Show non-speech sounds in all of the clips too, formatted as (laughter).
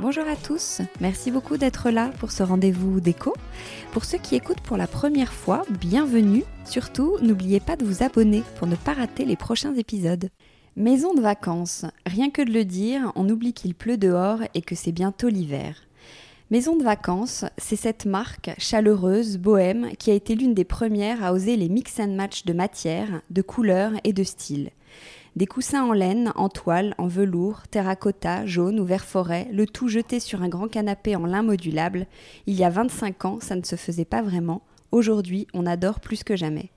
Bonjour à tous, merci beaucoup d'être là pour ce rendez-vous déco. Pour ceux qui écoutent pour la première fois, bienvenue. Surtout, n'oubliez pas de vous abonner pour ne pas rater les prochains épisodes. Maison de vacances, rien que de le dire, on oublie qu'il pleut dehors et que c'est bientôt l'hiver. Maison de vacances, c'est cette marque chaleureuse, bohème, qui a été l'une des premières à oser les mix and match de matières, de couleurs et de styles. Des coussins en laine, en toile, en velours, terracotta, jaune ou vert forêt, le tout jeté sur un grand canapé en lin modulable. Il y a 25 ans, ça ne se faisait pas vraiment. Aujourd'hui, on adore plus que jamais.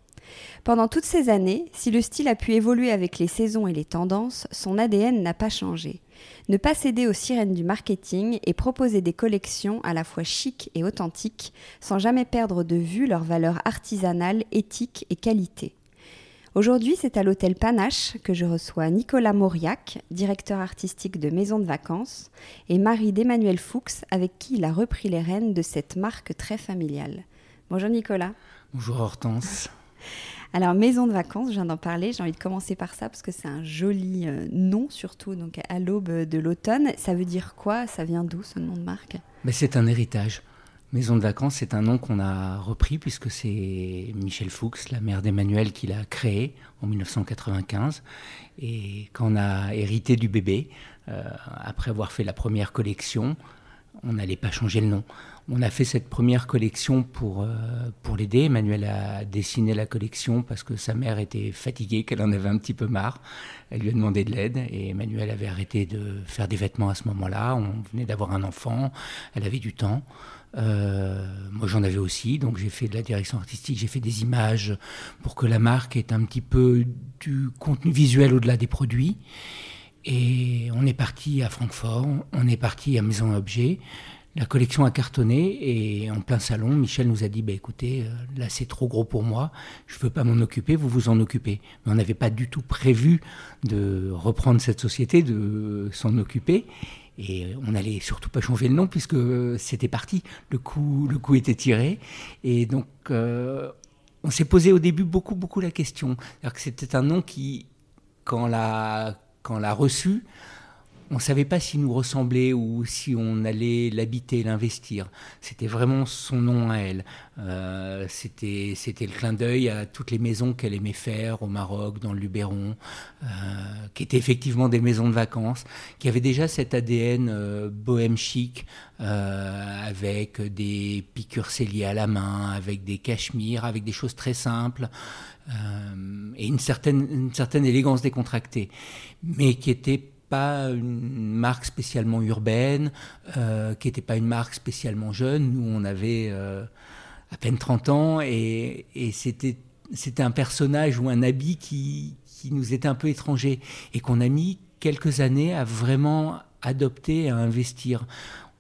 Pendant toutes ces années, si le style a pu évoluer avec les saisons et les tendances, son ADN n'a pas changé. Ne pas céder aux sirènes du marketing et proposer des collections à la fois chic et authentiques, sans jamais perdre de vue leur valeur artisanale, éthique et qualité. Aujourd'hui, c'est à l'hôtel Panache que je reçois Nicolas Mauriac, directeur artistique de Maison de Vacances, et Marie d'Emmanuel Fuchs, avec qui il a repris les rênes de cette marque très familiale. Bonjour Nicolas. Bonjour Hortense. (laughs) Alors, Maison de Vacances, je viens d'en parler, j'ai envie de commencer par ça parce que c'est un joli euh, nom, surtout donc à l'aube de l'automne. Ça veut dire quoi? Ça vient d'où ce nom de marque? Mais C'est un héritage. Maison de vacances, c'est un nom qu'on a repris puisque c'est Michel Fuchs, la mère d'Emmanuel, qui l'a créé en 1995. Et quand on a hérité du bébé, euh, après avoir fait la première collection, on n'allait pas changer le nom. On a fait cette première collection pour, euh, pour l'aider. Emmanuel a dessiné la collection parce que sa mère était fatiguée, qu'elle en avait un petit peu marre. Elle lui a demandé de l'aide et Emmanuel avait arrêté de faire des vêtements à ce moment-là. On venait d'avoir un enfant, elle avait du temps. Euh, moi, j'en avais aussi, donc j'ai fait de la direction artistique, j'ai fait des images pour que la marque ait un petit peu du contenu visuel au-delà des produits. Et on est parti à Francfort, on est parti à Maison Objet. La collection a cartonné et en plein salon, Michel nous a dit bah, écoutez, euh, là c'est trop gros pour moi, je ne veux pas m'en occuper, vous vous en occupez. Mais on n'avait pas du tout prévu de reprendre cette société, de s'en occuper. Et on n'allait surtout pas changer le nom puisque c'était parti, le coup, le coup était tiré. Et donc, euh, on s'est posé au début beaucoup, beaucoup la question. que c'était un nom qui, quand l'a, quand l'a reçu, on ne savait pas s'il nous ressemblait ou si on allait l'habiter, l'investir. C'était vraiment son nom à elle. Euh, c'était, le clin d'œil à toutes les maisons qu'elle aimait faire au Maroc, dans le Luberon, euh, qui étaient effectivement des maisons de vacances, qui avaient déjà cet ADN euh, bohème chic, avec des piqûres celliers à la main, avec des cachemires, avec des choses très simples. et une certaine, une certaine élégance décontractée, mais qui était pas une marque spécialement urbaine, euh, qui n'était pas une marque spécialement jeune. Nous, on avait, euh, à peine 30 ans, et, c'était, c'était un personnage ou un habit qui, qui nous était un peu étranger, et qu'on a mis quelques années à vraiment adopter, à investir.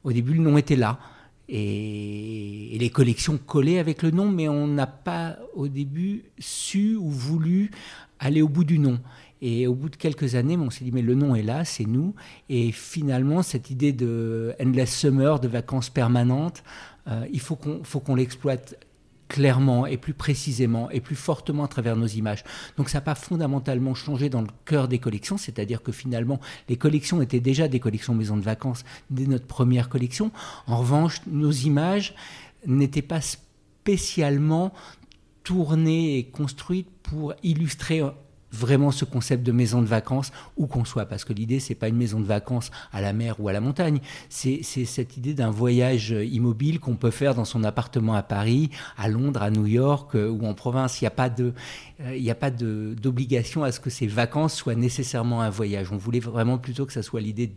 Au début, le nom était là. Et, les collections collaient avec le nom, mais on n'a pas au début su ou voulu aller au bout du nom. Et au bout de quelques années, on s'est dit, mais le nom est là, c'est nous. Et finalement, cette idée de Endless Summer, de vacances permanentes, euh, il faut qu'on l'exploite clairement et plus précisément et plus fortement à travers nos images. Donc ça n'a pas fondamentalement changé dans le cœur des collections, c'est-à-dire que finalement les collections étaient déjà des collections maisons de vacances dès notre première collection. En revanche, nos images n'étaient pas spécialement tournées et construites pour illustrer vraiment ce concept de maison de vacances où qu'on soit. Parce que l'idée c'est pas une maison de vacances à la mer ou à la montagne. C'est cette idée d'un voyage immobile qu'on peut faire dans son appartement à Paris à Londres à New York euh, ou en province. Il n'y a pas de euh, il a pas d'obligation à ce que ces vacances soient nécessairement un voyage. On voulait vraiment plutôt que ça soit l'idée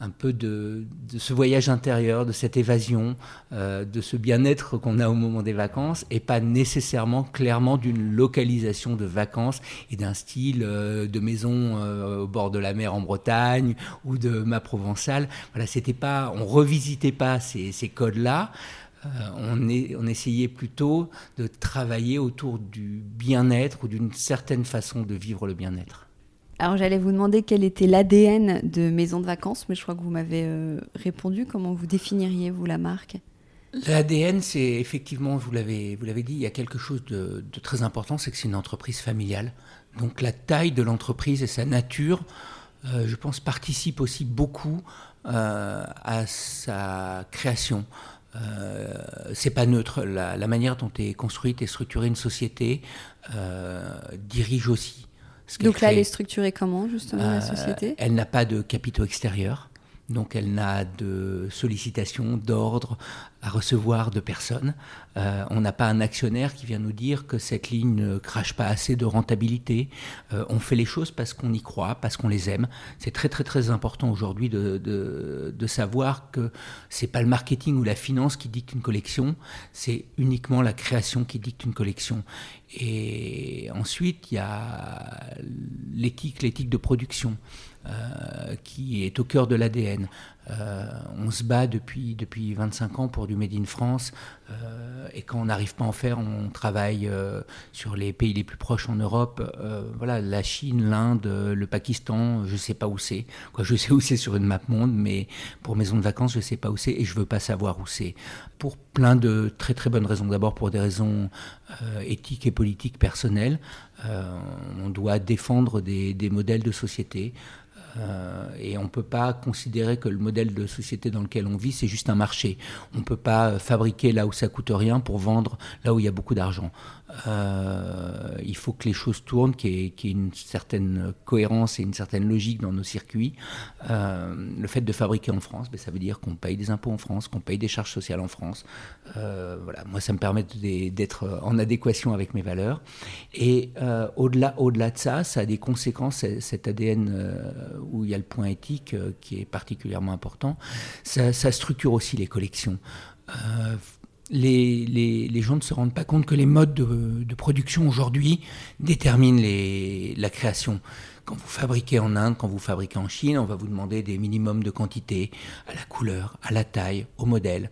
un peu de, ce voyage intérieur, de cette évasion, euh, de ce bien-être qu'on a au moment des vacances, et pas nécessairement clairement d'une localisation de vacances et d'un style euh, de maison euh, au bord de la mer en Bretagne ou de ma provençale. Voilà, c'était pas, on revisitait pas ces, codes-là. on, on essayait plutôt de travailler autour du bien-être ou d'une certaine façon de vivre le bien-être. Alors j'allais vous demander quel était l'ADN de Maison de Vacances, mais je crois que vous m'avez euh, répondu. Comment vous définiriez, vous, la marque? L'ADN, c'est effectivement, vous l'avez, dit, il y a quelque chose de, très important, c'est que c'est une entreprise familiale. Donc la taille de l'entreprise et sa nature, euh, je pense, participent aussi beaucoup euh, à sa création. Euh, c'est pas neutre. La, la, manière dont est construite et structurée une société dirige aussi donc là, elle est structurée comment, justement, la euh, société? Elle n'a pas de capitaux extérieurs. Donc elle n'a de sollicitation, d'ordre à recevoir de personnes. Euh, on n'a pas un actionnaire qui vient nous dire que cette ligne ne crache pas assez de rentabilité. Euh, on fait les choses parce qu'on y croit, parce qu'on les aime. C'est très très très important aujourd'hui de, de, savoir que c'est pas le marketing ou la finance qui dicte une collection, c'est uniquement la création qui dicte une collection. Et ensuite, il y a l'éthique, l'éthique de production. Euh, qui est au cœur de l'ADN. Euh, on se bat depuis, depuis 25 ans pour du Made in France. Euh, et quand on n'arrive pas à en faire, on travaille sur les pays les plus proches en Europe. voilà, la Chine, l'Inde, le Pakistan, je ne sais pas où c'est. Je sais où c'est sur une map monde, mais pour maison de vacances, je ne sais pas où c'est et je ne veux pas savoir où c'est. Pour plein de très très bonnes raisons. D'abord pour des raisons éthiques et politiques personnelles. On doit défendre des, des modèles de société. Euh, et on ne peut pas considérer que le modèle de société dans lequel on vit, c'est juste un marché. On ne peut pas fabriquer là où ça coûte rien pour vendre là où il y a beaucoup d'argent. Euh, il faut que les choses tournent, qu'il y, ait une certaine cohérence et une certaine logique dans nos circuits. Euh, le fait de fabriquer en France, ben, ça veut dire qu'on paye des impôts en France, qu'on paye des charges sociales en France. voilà, moi, ça me permet d'être en adéquation avec mes valeurs. Et au-delà, au-delà de ça, ça a des conséquences, cet ADN où il y a le point éthique euh, qui est particulièrement important, ça, structure aussi les collections. Les, les, gens ne se rendent pas compte que les modes de, production aujourd'hui déterminent les, la création. Quand vous fabriquez en Inde, quand vous fabriquez en Chine, on va vous demander des minimums de quantité, à la couleur, à la taille, au modèle.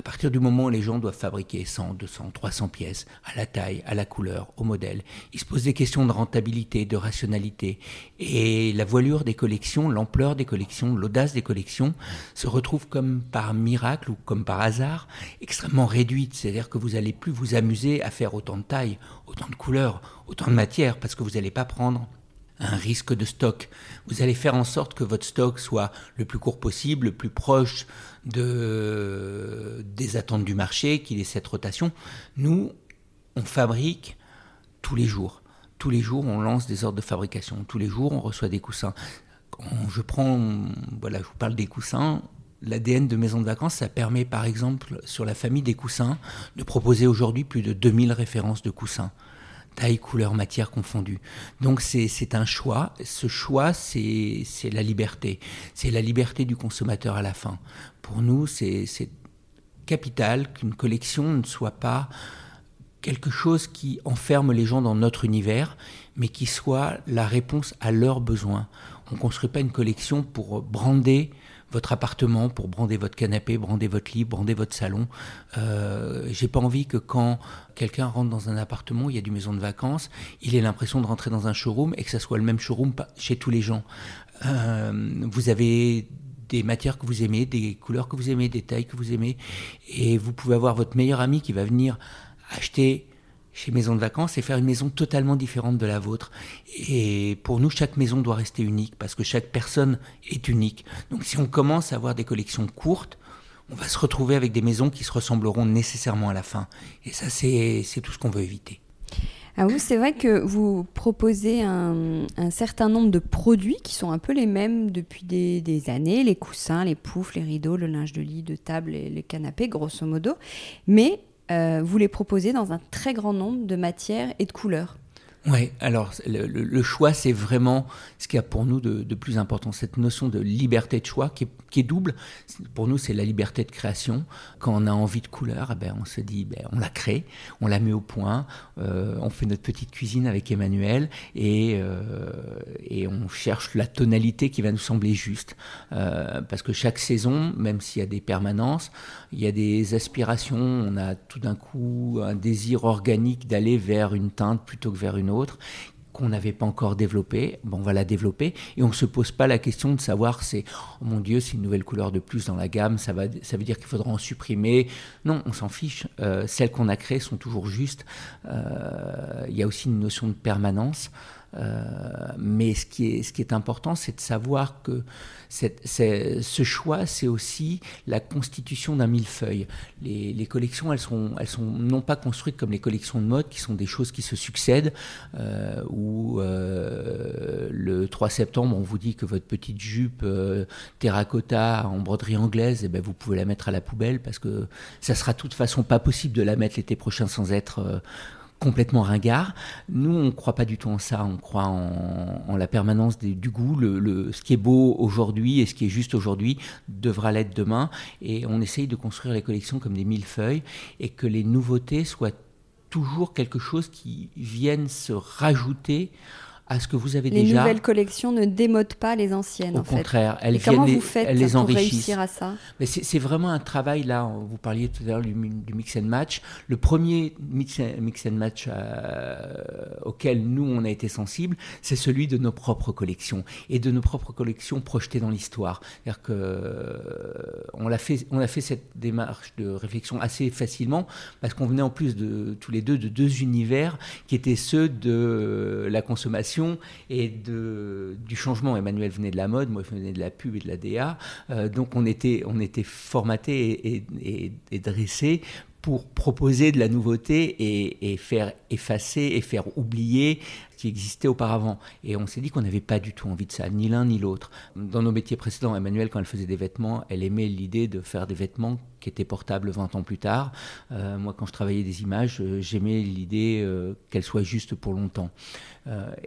À partir du moment où les gens doivent fabriquer 100, 200, 300 pièces, à la taille, à la couleur, au modèle, ils se posent des questions de rentabilité, de rationalité. Et la voilure des collections, l'ampleur des collections, l'audace des collections se retrouve comme par miracle ou comme par hasard extrêmement réduite. C'est-à-dire que vous n'allez plus vous amuser à faire autant de taille, autant de couleurs, autant de matière, parce que vous n'allez pas prendre un risque de stock. Vous allez faire en sorte que votre stock soit le plus court possible, le plus proche de, des attentes du marché, qu'il ait cette rotation. Nous, on fabrique tous les jours. Tous les jours, on lance des ordres de fabrication. Tous les jours, on reçoit des coussins. je prends, voilà, je vous parle des coussins. L'ADN de maison de vacances, ça permet par exemple sur la famille des coussins de proposer aujourd'hui plus de 2000 références de coussins taille, couleur, matière confondue. Donc c'est un choix. Ce choix, c'est la liberté. C'est la liberté du consommateur à la fin. Pour nous, c'est capital qu'une collection ne soit pas quelque chose qui enferme les gens dans notre univers, mais qui soit la réponse à leurs besoins. On ne construit pas une collection pour brander votre appartement, pour brander votre canapé, brander votre lit, brander votre salon. Euh, J'ai pas envie que quand quelqu'un rentre dans un appartement, il y a du maison de vacances, il ait l'impression de rentrer dans un showroom et que ça soit le même showroom chez tous les gens. Euh, vous avez des matières que vous aimez, des couleurs que vous aimez, des tailles que vous aimez, et vous pouvez avoir votre meilleur ami qui va venir acheter chez Maison de Vacances et faire une maison totalement différente de la vôtre. Et pour nous, chaque maison doit rester unique parce que chaque personne est unique. Donc si on commence à avoir des collections courtes, on va se retrouver avec des maisons qui se ressembleront nécessairement à la fin. Et ça, c'est tout ce qu'on veut éviter. Ah oui, c'est vrai que vous proposez un, certain nombre de produits qui sont un peu les mêmes depuis des, années, les coussins, les poufs, les rideaux, le linge de lit, de table et les canapés, grosso modo. Mais vous les proposez dans un très grand nombre de matières et de couleurs. Oui, alors le, choix, c'est vraiment ce qu'il y a pour nous de, plus important, cette notion de liberté de choix qui est, double. Pour nous, c'est la liberté de création. Quand on a envie de couleur, eh ben, on se dit, ben, on la crée, on la met au point, euh, on fait notre petite cuisine avec Emmanuel et, euh, et on cherche la tonalité qui va nous sembler juste. Euh, parce que chaque saison, même s'il y a des permanences, il y a des aspirations, on a tout d'un coup un désir organique d'aller vers une teinte plutôt que vers une qu'on n'avait pas encore développée, bon, on va la développer et on ne se pose pas la question de savoir c'est oh mon Dieu c'est une nouvelle couleur de plus dans la gamme, ça, va, ça veut dire qu'il faudra en supprimer. Non, on s'en fiche. Euh, celles qu'on a créées sont toujours justes. Euh, il y a aussi une notion de permanence. Euh, mais ce qui est, important, c'est de savoir que ce choix, c'est aussi la constitution d'un millefeuille. Les, collections, elles sont, sont non pas construites comme les collections de mode, qui sont des choses qui se succèdent, euh, où euh, le 3 septembre, on vous dit que votre petite jupe euh, terracotta en broderie anglaise, eh ben, vous pouvez la mettre à la poubelle parce que ça sera de toute façon pas possible de la mettre l'été prochain sans être complètement ringard. Nous, on ne croit pas du tout en ça. On croit en, la permanence du goût. Le, ce qui est beau aujourd'hui et ce qui est juste aujourd'hui devra l'être demain. Et on essaye de construire les collections comme des millefeuilles et que les nouveautés soient toujours quelque chose qui vienne se rajouter à ce que vous avez les déjà. Les nouvelles collections ne démodent pas les anciennes. Au contraire, elles, viennent comment les, vous faites elles les pour enrichissent. réussir à ça Mais c'est vraiment un travail là. Vous parliez tout à l'heure du, mix and match. Le premier mix, and match euh, auquel nous on a été sensible, c'est celui de nos propres collections et de nos propres collections projetées dans l'histoire. C'est-à-dire que euh, on a fait, on a fait cette démarche de réflexion assez facilement parce qu'on venait en plus de tous les deux de deux univers qui étaient ceux de la consommation et de, du changement. Emmanuel venait de la mode, moi je venais de la pub et de la DA. Euh, donc on était, on était formaté et, et, dressé pour proposer de la nouveauté et, et, faire effacer et faire oublier qui existait auparavant. Et on s'est dit qu'on n'avait pas du tout envie de ça, ni l'un ni l'autre. Dans nos métiers précédents, Emmanuel, quand elle faisait des vêtements, elle aimait l'idée de faire des vêtements qui étaient portables 20 ans plus tard. Euh, moi, quand je travaillais des images, euh, j'aimais l'idée euh, qu'elles soient justes pour longtemps.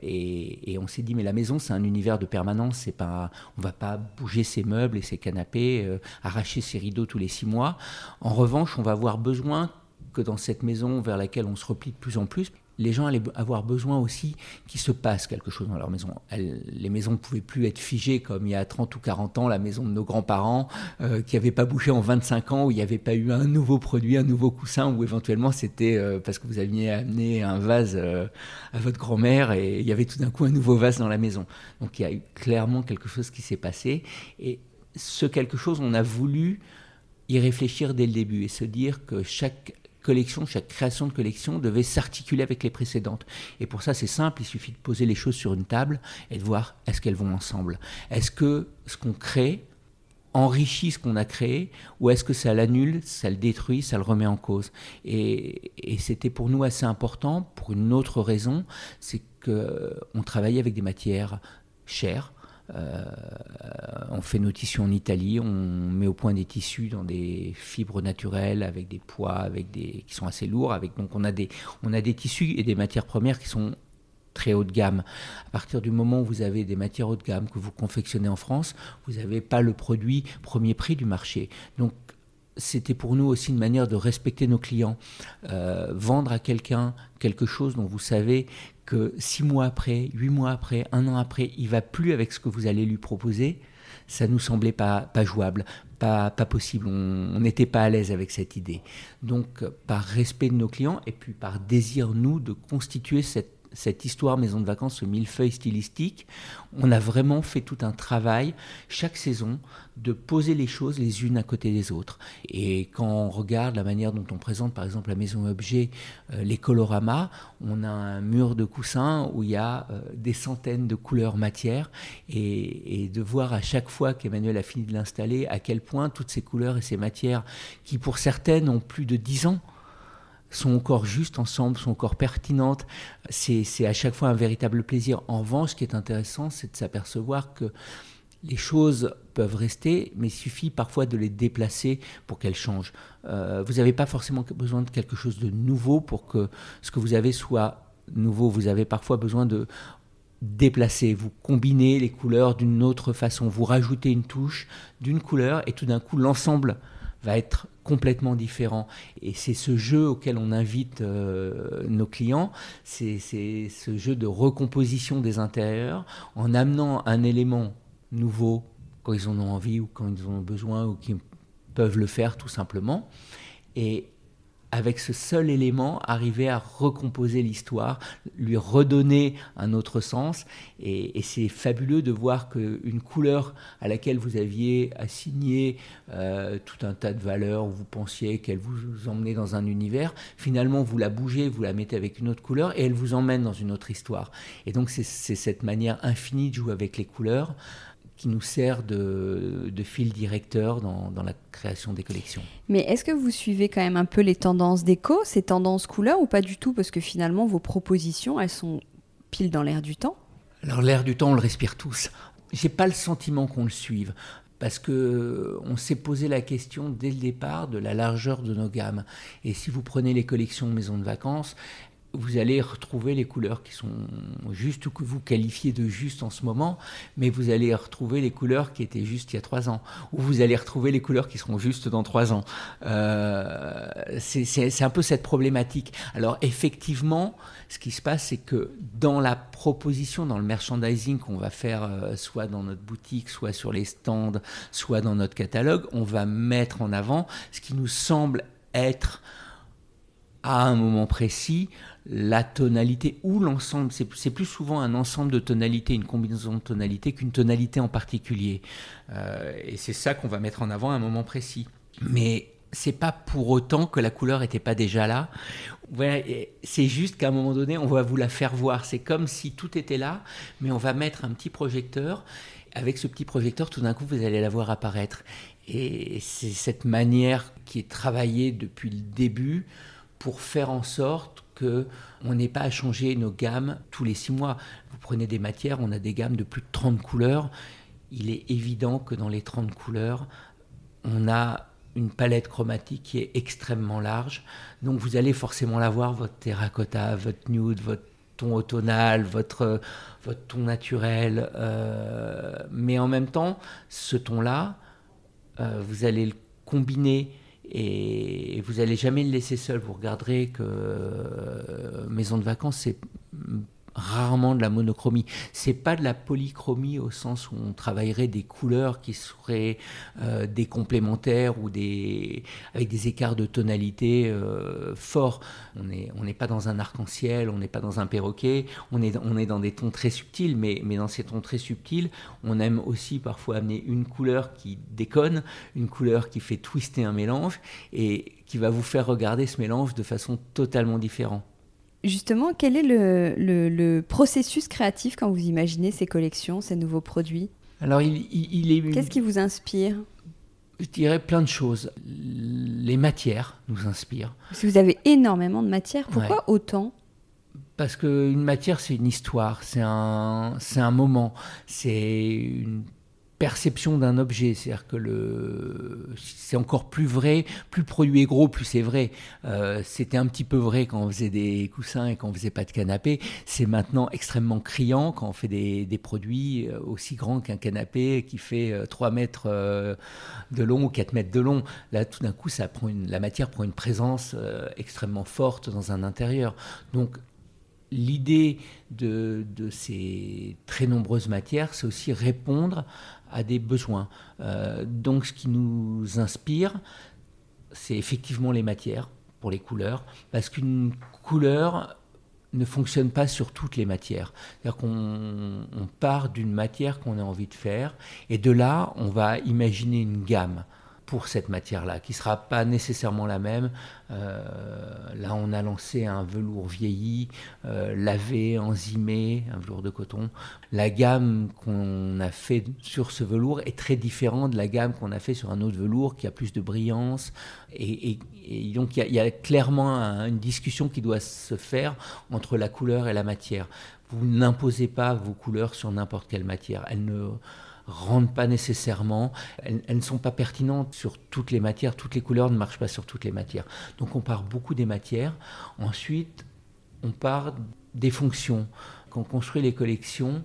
Et, on s'est dit, mais la maison, c'est un univers de permanence. C'est pas, on va pas bouger ses meubles et ses canapés, arracher ses rideaux tous les six mois. En revanche, on va avoir besoin que dans cette maison vers laquelle on se replie de plus en plus, les gens allaient avoir besoin aussi qu'il se passe quelque chose dans leur maison. les maisons ne pouvaient plus être figées comme il y a 30 ou 40 ans, la maison de nos grands-parents, euh, qui n'avait pas bougé en 25 ans, où il n'y avait pas eu un nouveau produit, un nouveau coussin, ou éventuellement c'était euh, parce que vous aviez amené un vase euh, à votre grand-mère et il y avait tout d'un coup un nouveau vase dans la maison. Donc il y a eu clairement quelque chose qui s'est passé. Et ce quelque chose, on a voulu y réfléchir dès le début et se dire que chaque collection, chaque création de collection devait s'articuler avec les précédentes. Et pour ça, c'est simple, il suffit de poser les choses sur une table et de voir est-ce qu'elles vont ensemble? Est-ce que ce qu'on crée enrichit ce qu'on a créé ou est-ce que ça l'annule, ça le détruit, ça le remet en cause? Et, et c'était pour nous assez important pour une autre raison, c'est qu'on travaillait avec des matières chères, euh, on fait nos tissus en Italie, on met au point des tissus dans des fibres naturelles avec des poids, avec des qui sont assez lourds. Avec donc on a des on a des tissus et des matières premières qui sont très haut de gamme. À partir du moment où vous avez des matières haut de gamme que vous confectionnez en France, vous n'avez pas le produit premier prix du marché. Donc c'était pour nous aussi une manière de respecter nos clients. Euh, vendre à quelqu'un quelque chose dont vous savez que six mois après, huit mois après, un an après, il va plus avec ce que vous allez lui proposer, ça nous semblait pas, jouable, pas, pas possible. On n'était pas à l'aise avec cette idée. Donc, par respect de nos clients et puis par désir, nous, de constituer cette cette histoire maison de vacances, ce millefeuille stylistique, on a vraiment fait tout un travail chaque saison de poser les choses les unes à côté des autres. Et quand on regarde la manière dont on présente par exemple la maison objet, euh, les coloramas, on a un mur de coussins où il y a euh, des centaines de couleurs matières et, et de voir à chaque fois qu'Emmanuel a fini de l'installer à quel point toutes ces couleurs et ces matières qui pour certaines ont plus de 10 ans, sont encore justes ensemble, sont encore pertinentes. C'est à chaque fois un véritable plaisir. En revanche, ce qui est intéressant, c'est de s'apercevoir que les choses peuvent rester, mais il suffit parfois de les déplacer pour qu'elles changent. Euh, vous n'avez pas forcément besoin de quelque chose de nouveau pour que ce que vous avez soit nouveau. Vous avez parfois besoin de déplacer, vous combinez les couleurs d'une autre façon, vous rajoutez une touche d'une couleur et tout d'un coup l'ensemble va être complètement différent. Et c'est ce jeu auquel on invite euh, nos clients, c'est ce jeu de recomposition des intérieurs en amenant un élément nouveau quand ils en ont envie ou quand ils en ont besoin ou qu'ils peuvent le faire tout simplement. Et avec ce seul élément, arriver à recomposer l'histoire, lui redonner un autre sens. Et, c'est fabuleux de voir qu'une couleur à laquelle vous aviez assigné euh, tout un tas de valeurs, où vous pensiez qu'elle vous emmenait dans un univers, finalement vous la bougez, vous la mettez avec une autre couleur et elle vous emmène dans une autre histoire. Et donc c'est cette manière infinie de jouer avec les couleurs qui nous sert de, fil directeur dans, la création des collections. Mais est-ce que vous suivez quand même un peu les tendances déco, ces tendances couleurs ou pas du tout? Parce que finalement, vos propositions, elles sont pile dans l'air du temps. Alors l'air du temps, on le respire tous. J'ai pas le sentiment qu'on le suive parce que on s'est posé la question dès le départ de la largeur de nos gammes. Et si vous prenez les collections maisons de vacances, vous allez retrouver les couleurs qui sont justes ou que vous qualifiez de justes en ce moment, mais vous allez retrouver les couleurs qui étaient justes il y a trois ans, ou vous allez retrouver les couleurs qui seront justes dans trois ans. Euh, c'est un peu cette problématique. Alors effectivement, ce qui se passe, c'est que dans la proposition, dans le merchandising qu'on va faire, euh, soit dans notre boutique, soit sur les stands, soit dans notre catalogue, on va mettre en avant ce qui nous semble être à un moment précis la tonalité ou l'ensemble. C'est plus souvent un ensemble de tonalités, une combinaison de tonalités qu'une tonalité en particulier. Euh, et c'est ça qu'on va mettre en avant à un moment précis. Mais c'est pas pour autant que la couleur n'était pas déjà là. c'est juste qu'à un moment donné, on va vous la faire voir. C'est comme si tout était là, mais on va mettre un petit projecteur. Avec ce petit projecteur, tout d'un coup, vous allez la voir apparaître. Et c'est cette manière qui est travaillée depuis le début pour faire en sorte que on n'ait pas à changer nos gammes tous les six mois. Vous prenez des matières, on a des gammes de plus de 30 couleurs. Il est évident que dans les 30 couleurs, on a une palette chromatique qui est extrêmement large. Donc vous allez forcément l'avoir, votre terracotta, votre nude, votre ton automnal, votre, votre ton naturel. Euh, mais en même temps, ce ton-là, euh, vous allez le combiner et vous n'allez jamais le laisser seul. Vous regarderez que euh, Maison de vacances, c'est rarement de la monochromie. C'est pas de la polychromie au sens où on travaillerait des couleurs qui seraient euh, des complémentaires ou des avec des écarts de tonalité euh, forts. On n'est on pas dans un arc-en-ciel, on n'est pas dans un perroquet, on est on est dans des tons très subtils, mais mais dans ces tons très subtils, on aime aussi parfois amener une couleur qui déconne, une couleur qui fait twister un mélange et qui va vous faire regarder ce mélange de façon totalement différente. Justement, quel est le, processus créatif quand vous imaginez ces collections, ces nouveaux produits? Alors, il, est. Qu'est-ce qui vous inspire? Je dirais plein de choses. Les matières nous inspirent. Si vous avez énormément de matières, pourquoi autant? Parce qu'une matière, c'est une histoire, c'est un, c'est un moment, c'est une perception d'un objet. C'est-à-dire que le, c'est encore plus vrai, plus le produit est gros, plus c'est vrai. Euh, c'était un petit peu vrai quand on faisait des coussins et quand on faisait pas de canapé. C'est maintenant extrêmement criant quand on fait des, des produits euh, aussi grands qu'un canapé qui fait 3 euh, mètres de long ou 4 mètres de long. Là, tout d'un coup, ça prend la matière prend une présence extrêmement forte dans un intérieur. Donc, l'idée de, de, ces très nombreuses matières, c'est aussi répondre à des besoins. Euh, donc ce qui nous inspire, c'est effectivement les matières pour les couleurs, parce qu'une couleur ne fonctionne pas sur toutes les matières. C'est-à-dire qu'on part d'une matière qu'on a envie de faire, et de là, on va imaginer une gamme pour cette matière-là, qui ne sera pas nécessairement la même. Euh, là, on a lancé un velours vieilli, euh, lavé, enzymé, un velours de coton. La gamme qu'on a fait sur ce velours est très différente de la gamme qu'on a fait sur un autre velours qui a plus de brillance. Et, donc, il y, a clairement une discussion qui doit se faire entre la couleur et la matière. Vous n'imposez pas vos couleurs sur n'importe quelle matière. Elles ne rendent pas nécessairement, elles, ne sont pas pertinentes sur toutes les matières, toutes les couleurs ne marchent pas sur toutes les matières. Donc on part beaucoup des matières. Ensuite, on part des fonctions. Quand on construit les collections,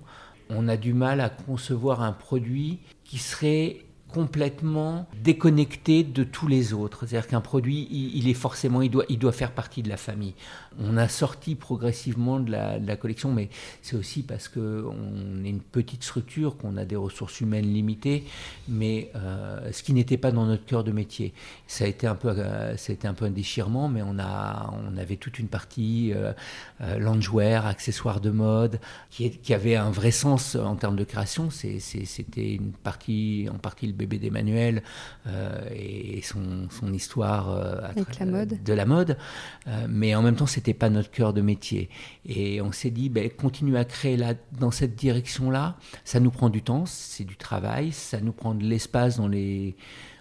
on a du mal à concevoir un produit qui serait complètement déconnecté de tous les autres. C'est-à-dire qu'un produit, il, est forcément, il doit, il doit faire partie de la famille. On a sorti progressivement de la, collection, mais c'est aussi parce qu'on est une petite structure, qu'on a des ressources humaines limitées, mais euh, ce qui n'était pas dans notre cœur de métier. Ça a été un peu, euh, un peu un déchirement, mais on, a, on avait toute une partie euh, euh loungewear, accessoires de mode, qui, qui, avait un vrai sens en termes de création. C'était une partie, en partie le bébé d'Emmanuel euh, et son, son histoire euh, Avec la mode. de la mode. Euh, mais en même temps, c'était pas notre cœur de métier. Et on s'est dit, ben, continuer à créer là, dans cette direction-là, ça nous prend du temps, c'est du travail, ça nous prend de l'espace dans les,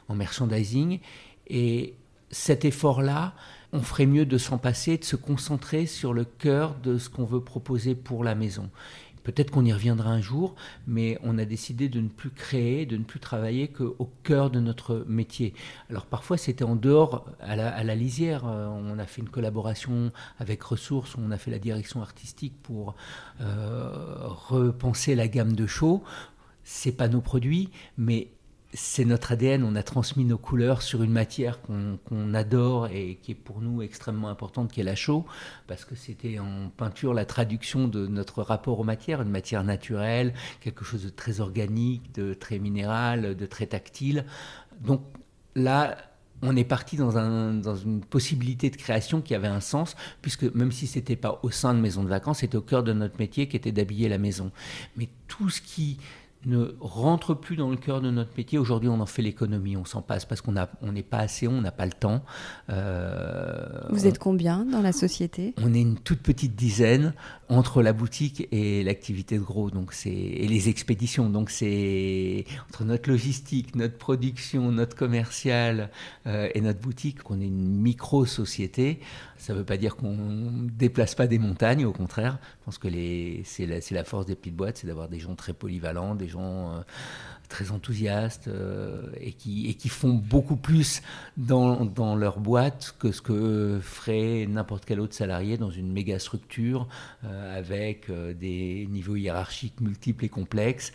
en merchandising. Et cet effort-là, on ferait mieux de s'en passer, de se concentrer sur le cœur de ce qu'on veut proposer pour la maison. Peut-être qu'on y reviendra un jour, mais on a décidé de ne plus créer, de ne plus travailler qu'au cœur de notre métier. Alors parfois c'était en dehors, à la, lisière. Euh, on a fait une collaboration avec Ressources, on a fait la direction artistique pour euh, repenser la gamme de show. C'est pas nos produits, mais c'est notre ADN, on a transmis nos couleurs sur une matière qu'on adore et qui est pour nous extrêmement importante, qui est la chaux, parce que c'était en peinture la traduction de notre rapport aux matières, une matière naturelle, quelque chose de très organique, de très minéral, de très tactile. Donc là, on est parti dans, une possibilité de création qui avait un sens, puisque même si c'était pas au sein de maison de vacances, c'était au cœur de notre métier qui était d'habiller la maison. Mais tout ce qui ne rentre plus dans le cœur de notre métier. Aujourd'hui, on en fait l'économie, on s'en passe parce qu'on on n'est pas assez, on n'a pas le temps. Euh, Vous êtes combien dans la société? On est une toute petite dizaine entre la boutique et l'activité de gros, donc c'est et les expéditions. Donc c'est entre notre logistique, notre production, notre commercial euh, et notre boutique qu'on est une micro société. Ça ne veut pas dire qu'on ne déplace pas des montagnes, au contraire. Je pense que c'est la, la, force des petites boîtes, c'est d'avoir des gens très polyvalents, des gens euh, très enthousiastes euh, et, qui, et qui font beaucoup plus dans, dans, leur boîte que ce que ferait n'importe quel autre salarié dans une méga structure euh, avec des niveaux hiérarchiques multiples et complexes.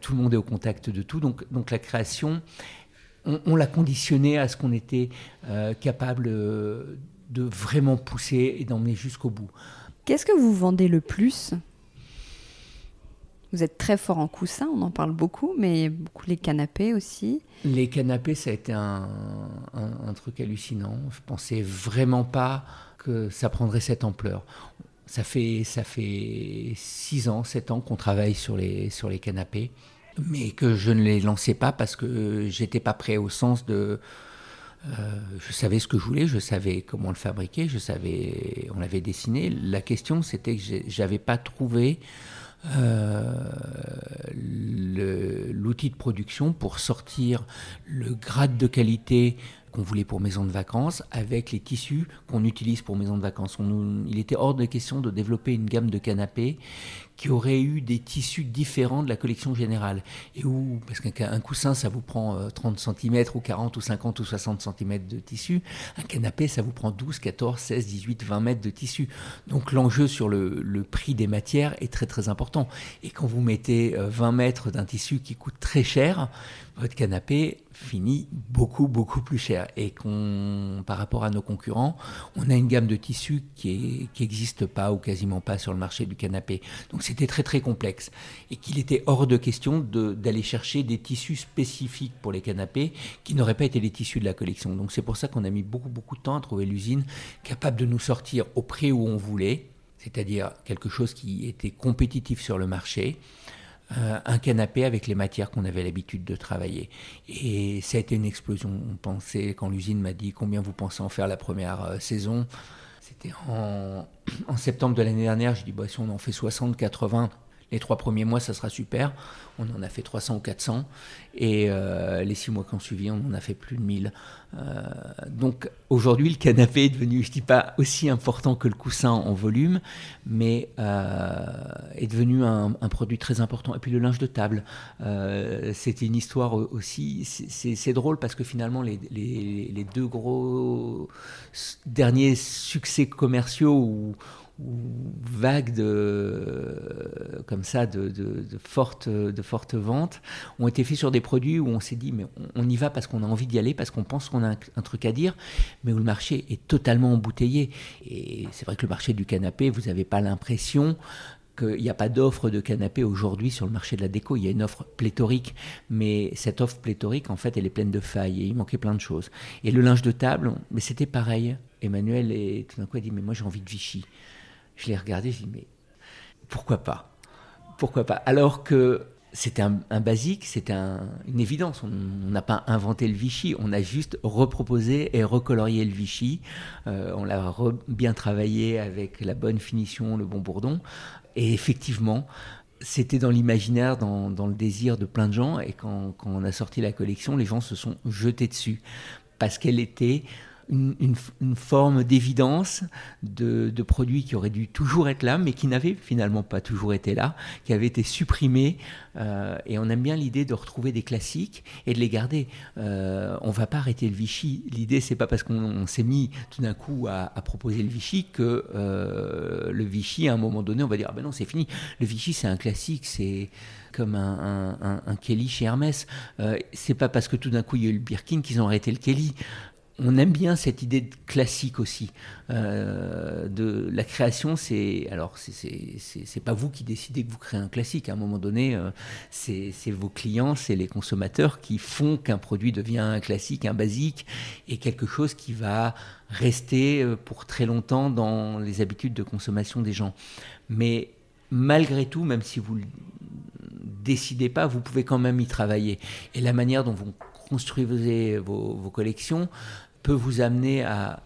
tout le monde est au contact de tout. Donc, donc la création, on, on l'a conditionné à ce qu'on était capable de vraiment pousser et d'emmener jusqu'au bout. Qu'est-ce que vous vendez le plus? Vous êtes très fort en coussin, on en parle beaucoup, mais beaucoup les canapés aussi. Les canapés, ça a été un, truc hallucinant. Je pensais vraiment pas que ça prendrait cette ampleur. Ça fait, ça fait six ans, sept ans qu'on travaille sur les, sur les canapés, mais que je ne les lançais pas parce que j'étais pas prêt au sens de euh, je savais ce que je voulais, je savais comment le fabriquer, je savais, on l'avait dessiné. La question, c'était que j'avais pas trouvé l'outil de production pour sortir le grade de qualité qu'on voulait pour maison de vacances avec les tissus qu'on utilise pour maison de vacances. il était hors de question de développer une gamme de canapés qui aurait eu des tissus différents de la collection générale. Et où, parce qu'un coussin, ça vous prend 30 euh, cm ou 40 ou 50 ou 60 cm de tissu, un canapé, ça vous prend 12, 14, 16, 18, 20 mètres de tissu. Donc l'enjeu sur le, prix des matières est très très important. Et quand vous mettez 20 euh, mètres d'un tissu qui coûte très cher, votre canapé finit beaucoup, beaucoup plus cher. Et qu'on, par rapport à nos concurrents, on a une gamme de tissus qui n'existe pas ou quasiment pas sur le marché du canapé. Donc c'était très, très complexe. Et qu'il était hors de question d'aller chercher des tissus spécifiques pour les canapés qui n'auraient pas été les tissus de la collection. Donc c'est pour ça qu'on a mis beaucoup, beaucoup de temps à trouver l'usine capable de nous sortir au prix où on voulait, c'est-à-dire quelque chose qui était compétitif sur le marché un canapé avec les matières qu'on avait l'habitude de travailler. Et ça a été une explosion. On pensait, quand l'usine m'a dit combien vous pensez en faire la première euh, saison, c'était en, septembre de l'année dernière, j'ai dit bah, si on en fait 60, 80, les trois premiers mois, ça sera super. On en a fait 300 ou 400. Et euh, les six mois qui ont suivi, on en a fait plus de 1000. Euh, donc aujourd'hui, le canapé est devenu, je ne dis pas aussi important que le coussin en volume, mais euh, est devenu un, produit très important. Et puis le linge de table, c'était une histoire aussi. C'est drôle parce que finalement, les, deux gros derniers succès commerciaux vagues de, comme ça de, fortes, de fortes ventes ont été faits sur des produits où on s'est dit mais on, y va parce qu'on a envie d'y aller, parce qu'on pense qu'on a un, truc à dire, mais où le marché est totalement embouteillé. Et c'est vrai que le marché du canapé, vous n'avez pas l'impression qu'il n'y a pas d'offre de canapé aujourd'hui sur le marché de la déco. Il y a une offre pléthorique, mais cette offre pléthorique, en fait, elle est pleine de failles et il manquait plein de choses. Et le linge de table, mais c'était pareil. Emmanuel, et tout d'un coup, a dit Mais moi, j'ai envie de Vichy. Je l'ai regardé, je dit, mais pourquoi pas? Pourquoi pas? Alors que c'était un, basique, c'était une évidence. On n'a pas inventé le Vichy, on a juste reproposé et recolorié le Vichy. Euh, on l'a bien travaillé avec la bonne finition, le bon bourdon. Et effectivement, c'était dans l'imaginaire, dans, le désir de plein de gens. Et quand, quand on a sorti la collection, les gens se sont jetés dessus parce qu'elle était une, forme d'évidence de, produits qui auraient dû toujours être là, mais qui n'avaient finalement pas toujours été là, qui avaient été supprimés. Euh, et on aime bien l'idée de retrouver des classiques et de les garder. Euh, on va pas arrêter le Vichy. L'idée, c'est pas parce qu'on s'est mis tout d'un coup à, proposer le Vichy que euh, le Vichy, à un moment donné, on va dire ah ben non, c'est fini. Le Vichy, c'est un classique, c'est comme un, Kelly chez Hermès. Euh, c'est pas parce que tout d'un coup il y a eu le Birkin qu'ils ont arrêté le Kelly on aime bien cette idée de classique aussi. Euh, de la création, c'est alors c'est pas vous qui décidez que vous créez un classique. À un moment donné, euh, c'est vos clients, c'est les consommateurs qui font qu'un produit devient un classique, un basique et quelque chose qui va rester euh, pour très longtemps dans les habitudes de consommation des gens. Mais malgré tout, même si vous ne décidez pas, vous pouvez quand même y travailler. Et la manière dont vous construisez vos, vos collections peut vous amener à,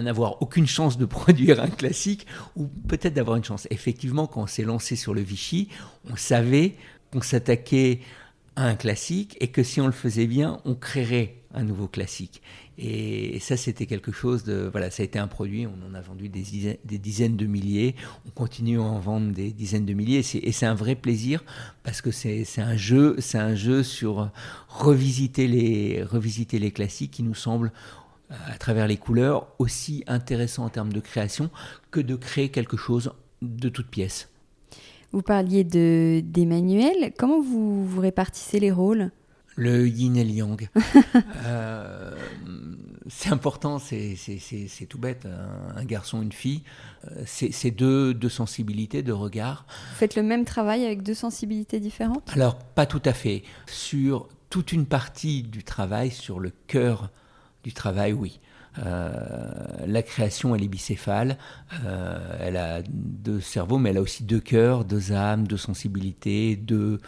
n'avoir aucune chance de (laughs) produire un classique ou peut-être d'avoir une chance. Effectivement, quand on s'est lancé sur le Vichy, on savait qu'on s'attaquait à un classique et que si on le faisait bien, on créerait un nouveau classique. Et ça, c'était quelque chose de. Voilà, ça a été un produit, on en a vendu des dizaines, des dizaines de milliers, on continue à en vendre des dizaines de milliers, et c'est un vrai plaisir parce que c'est un jeu, un jeu sur revisiter les, revisiter les classiques qui nous semblent à travers les couleurs aussi intéressant en termes de création que de créer quelque chose de toute pièce. Vous parliez d'Emmanuel. Comment vous, vous répartissez les rôles? Le yin et le yang. (laughs) Euh, c'est important, c'est tout bête. Un, garçon, une fille, euh, c'est deux, deux sensibilités, deux regards. Vous faites le même travail avec deux sensibilités différentes? Alors, pas tout à fait. Sur toute une partie du travail, sur le cœur du travail, oui. Euh, la création, elle est bicéphale. Euh, elle a deux cerveaux, mais elle a aussi deux cœurs, deux âmes, deux sensibilités, deux,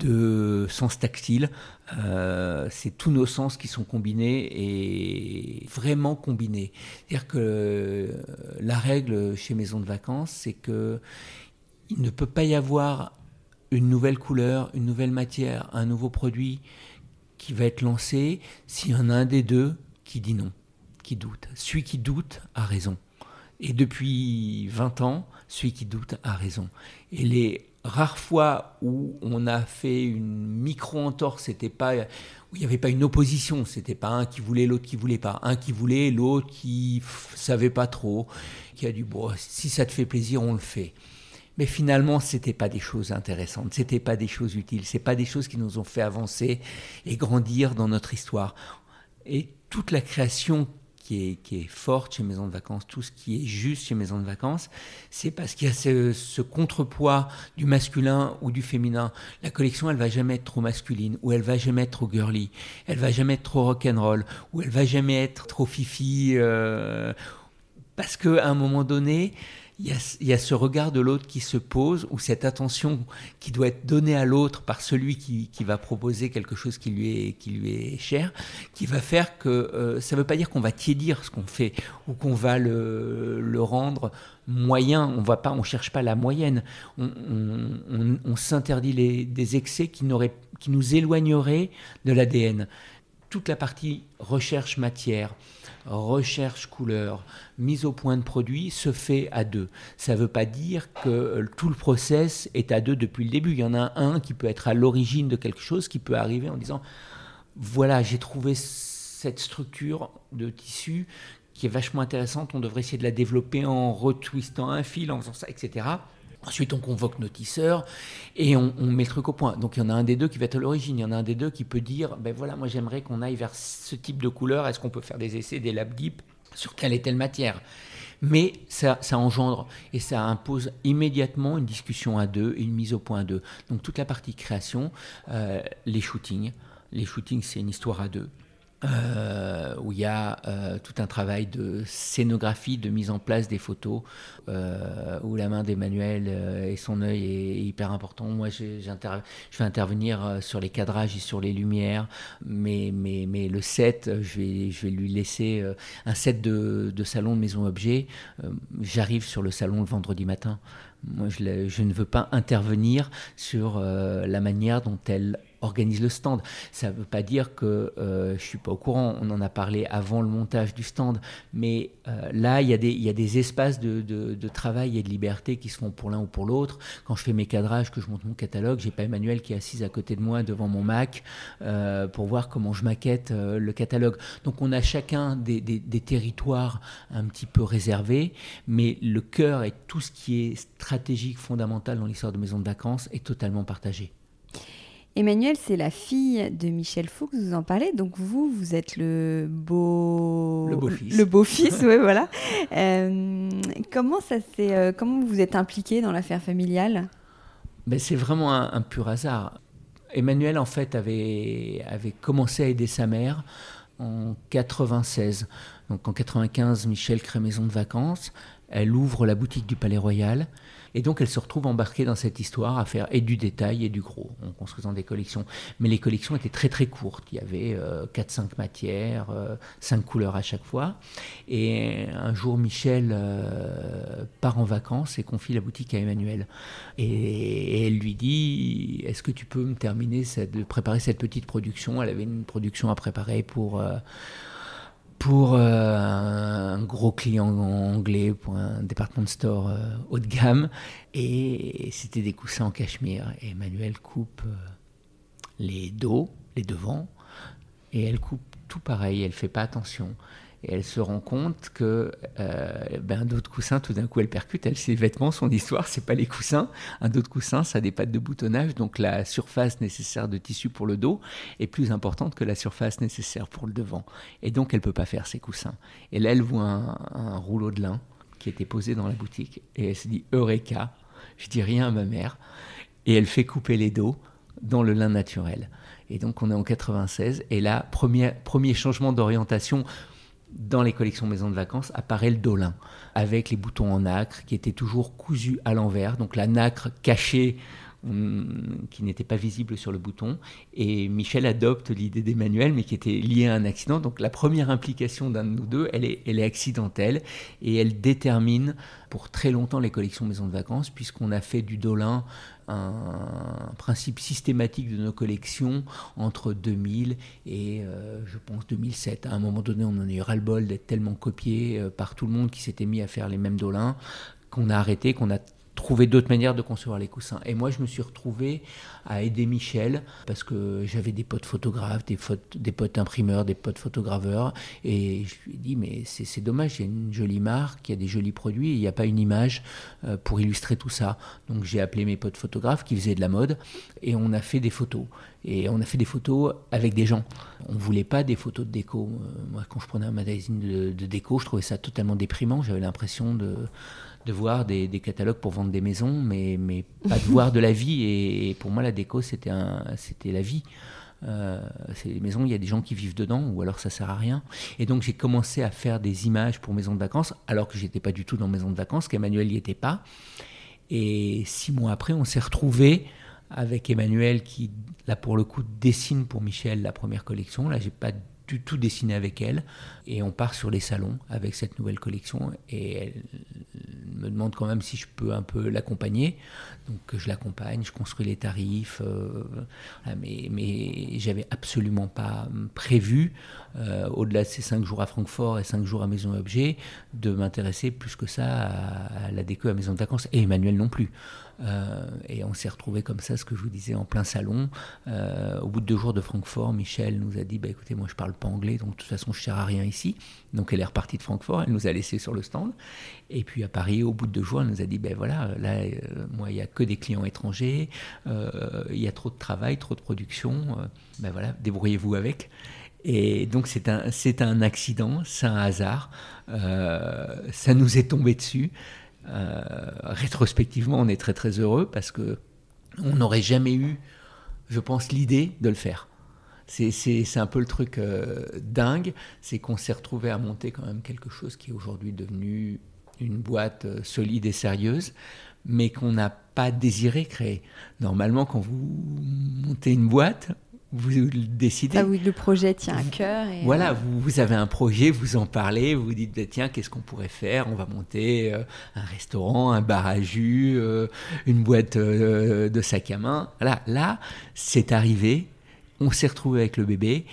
deux sens tactiles. Euh, c'est tous nos sens qui sont combinés et vraiment combinés. C'est-à-dire que la règle chez Maison de Vacances, c'est que il ne peut pas y avoir une nouvelle couleur, une nouvelle matière, un nouveau produit qui va être lancé s'il y en un des deux qui dit non, qui doute. Celui qui doute a raison. Et depuis 20 ans, celui qui doute a raison. Et les rares fois où on a fait une micro-entorse, c'était pas où il n'y avait pas une opposition, c'était pas un qui voulait, l'autre qui voulait pas, un qui voulait, l'autre qui savait pas trop, qui a dit bon, si ça te fait plaisir, on le fait. Mais finalement, c'était pas des choses intéressantes, c'était pas des choses utiles, c'est pas des choses qui nous ont fait avancer et grandir dans notre histoire. Et toute la création qui est, forte chez Maison de Vacances, tout ce qui est juste chez Maison de Vacances, c'est parce qu'il y a ce, ce, contrepoids du masculin ou du féminin. La collection, elle va jamais être trop masculine, ou elle va jamais être trop girly, elle va jamais être trop rock'n'roll, ou elle va jamais être trop fifi, euh, parce qu'à un moment donné, il y, a, ce regard de l'autre qui se pose, ou cette attention qui doit être donnée à l'autre par celui qui, va proposer quelque chose qui lui est, cher, qui va faire que euh, ça ne veut pas dire qu'on va tiédir ce qu'on fait, ou qu'on va le, rendre moyen, on va pas, on cherche pas la moyenne, on, on, s'interdit des excès qui, qui nous éloigneraient de l'ADN. Toute la partie recherche matière, recherche couleur, mise au point de produit se fait à deux. Ça ne veut pas dire que euh, tout le process est à deux depuis le début. Il y en a un qui peut être à l'origine de quelque chose, qui peut arriver en disant, voilà, j'ai trouvé cette structure de tissu qui est vachement intéressante, on devrait essayer de la développer en retwistant un fil, en faisant ça, etc. Ensuite, on convoque nos tisseurs et on, met le truc au point. Donc, il y en a un des deux qui va être à l'origine. Il y en a un des deux qui peut dire ben voilà, moi j'aimerais qu'on aille vers ce type de couleur. Est-ce qu'on peut faire des essais, des lab deep sur telle et telle matière? Mais ça, ça, engendre et ça impose immédiatement une discussion à deux et une mise au point à deux. Donc toute la partie création, euh, les shootings. Les shootings, c'est une histoire à deux. Euh, il y a euh, tout un travail de scénographie, de mise en place des photos, euh, où la main d'Emmanuel et son œil est hyper important. Moi, je vais intervenir sur les cadrages et sur les lumières, mais, le set, je vais, lui laisser un set de, de salon de maison objet. J'arrive sur le salon le vendredi matin. Moi, je ne veux pas intervenir sur la manière dont elle organise le stand. Ça ne veut pas dire que euh, je ne suis pas au courant, on en a parlé avant le montage du stand, mais euh, là, il y, a des, espaces de, travail et de liberté qui se font pour l'un ou pour l'autre. Quand je fais mes cadrages, que je monte mon catalogue, j'ai pas Emmanuel qui est assise à côté de moi devant mon Mac euh, pour voir comment je maquette le catalogue. Donc on a chacun des, des, des territoires un petit peu réservés, mais le cœur et tout ce qui est stratégique, fondamental dans l'histoire de maison de vacances est totalement partagé. Emmanuel, c'est la fille de Michel Fuchs, vous en parlez. Donc vous, vous êtes le beau... Le beau-fils. Le beau-fils, (laughs) oui, voilà. Euh, comment, ça euh, comment vous êtes impliqué dans l'affaire familiale? Ben, C'est vraiment un, pur hasard. Emmanuel, en fait, avait, avait commencé à aider sa mère en 96. Donc en 95, Michel crée Maison de Vacances. Elle ouvre la boutique du Palais Royal. Et donc elle se retrouve embarquée dans cette histoire à faire et du détail et du gros en construisant des collections. Mais les collections étaient très très courtes. Il y avait 4-5 euh, matières, 5 euh, couleurs à chaque fois. Et un jour, Michel euh, part en vacances et confie la boutique à Emmanuel. Et, elle lui dit Est-ce que tu peux me terminer, cette, de préparer cette petite production? Elle avait une production à préparer pour pour euh, un gros client anglais, pour un department store euh, haut de gamme. Et c'était des coussins en cachemire. Et Emmanuel coupe euh, les dos, les devants, et elle coupe tout pareil, elle fait pas attention. Et elle se rend compte que euh, ben, un dos de coussin, tout d'un coup, elle percute. Elle, ses vêtements, son histoire, c'est pas les coussins. Un dos de coussin, ça a des pattes de boutonnage. Donc la surface nécessaire de tissu pour le dos est plus importante que la surface nécessaire pour le devant. Et donc, elle peut pas faire ses coussins. Et là, elle voit un, rouleau de lin qui était posé dans la boutique. Et elle se dit Eureka, je dis rien à ma mère. Et elle fait couper les dos dans le lin naturel. Et donc on est en 96, et là, premier, premier changement d'orientation dans les collections maisons de vacances apparaît le dolin, avec les boutons en nacre qui étaient toujours cousus à l'envers, donc la nacre cachée qui n'était pas visible sur le bouton. Et Michel adopte l'idée d'Emmanuel, mais qui était liée à un accident. Donc la première implication d'un de nous deux, elle est, elle est accidentelle et elle détermine pour très longtemps les collections maisons de vacances, puisqu'on a fait du Dolin un principe systématique de nos collections entre 2000 et euh, je pense 2007. À un moment donné, on en a eu ras-le-bol d'être tellement copié euh, par tout le monde qui s'était mis à faire les mêmes Dolins qu'on a arrêté, qu'on a trouver d'autres manières de concevoir les coussins. Et moi, je me suis retrouvé à aider Michel parce que j'avais des potes photographes, des, potes imprimeurs, des potes photograveurs. Et je lui ai dit, mais c'est dommage, il y a une jolie marque, il y a des jolis produits, il n'y a pas une image euh, pour illustrer tout ça. Donc j'ai appelé mes potes photographes qui faisaient de la mode et on a fait des photos. Et on a fait des photos avec des gens. On ne voulait pas des photos de déco. Euh, moi, quand je prenais un magazine de, de déco, je trouvais ça totalement déprimant. J'avais l'impression de de voir des, catalogues pour vendre des maisons, mais, mais pas de (laughs) voir de la vie. Et, pour moi, la déco, c'était la vie. Euh, c'est les maisons, il y a des gens qui vivent dedans, ou alors ça sert à rien. Et donc j'ai commencé à faire des images pour maisons de vacances, alors que j'étais pas du tout dans maison de vacances, qu'Emmanuel n'y était pas. Et six mois après, on s'est retrouvé avec Emmanuel qui, là pour le coup, dessine pour Michel la première collection. Là, j'ai pas tout dessiné avec elle. Et on part sur les salons avec cette nouvelle collection. Et elle me demande quand même si je peux un peu l'accompagner. Donc je l'accompagne, je construis les tarifs. Euh, mais mais j'avais absolument pas prévu, euh, au-delà de ces cinq jours à Francfort et cinq jours à Maison Objet, de m'intéresser plus que ça à, la déco à Maison de Vacances. Et Emmanuel non plus. Euh, et on s'est retrouvé comme ça, ce que je vous disais, en plein salon. au bout de deux jours de Francfort, Michel nous a dit bah, écoutez, moi je parle pas anglais, donc de toute façon je ne sers à rien ici. Donc elle est repartie de Francfort, elle nous a laissé sur le stand. Et puis à Paris, au bout de deux jours, elle nous a dit ben voilà, là, euh, moi, il n'y a que des clients étrangers, euh, il y a trop de travail, trop de production, euh, ben voilà, débrouillez-vous avec. Et donc c'est un, c'est un accident, c'est un hasard, ça nous est tombé dessus. Rétrospectivement, on est très très heureux parce que on n'aurait jamais eu, je pense, l'idée de le faire. C'est un peu le truc euh, dingue, c'est qu'on s'est retrouvé à monter quand même quelque chose qui est aujourd'hui devenu une boîte euh, solide et sérieuse, mais qu'on n'a pas désiré créer. Normalement, quand vous montez une boîte, vous décidez. Ah oui, le projet tient à cœur. voilà, euh, vous, avez un projet, vous en parlez, vous vous dites, bah, tiens, qu'est-ce qu'on pourrait faire? On va monter un restaurant, un bar à jus, une boîte de sac à main. Voilà, là, c'est arrivé, on s'est retrouvé avec le bébé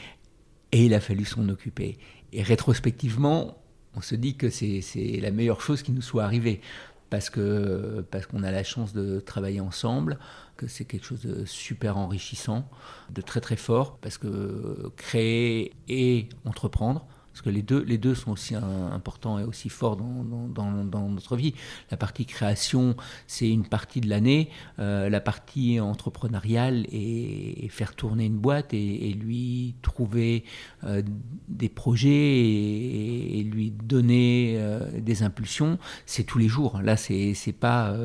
et il a fallu s'en occuper. Et rétrospectivement, on se dit que c'est la meilleure chose qui nous soit arrivée parce que parce qu'on a la chance de travailler ensemble, que c'est quelque chose de super enrichissant, de très très fort, parce que créer et entreprendre, parce que les deux, les deux sont aussi importants et aussi forts dans, notre vie. La partie création, c'est une partie de l'année. Euh, la partie entrepreneuriale est, faire tourner une boîte et, lui trouver euh, des projets et, lui donner euh, des impulsions. C'est tous les jours. Là, c'est pas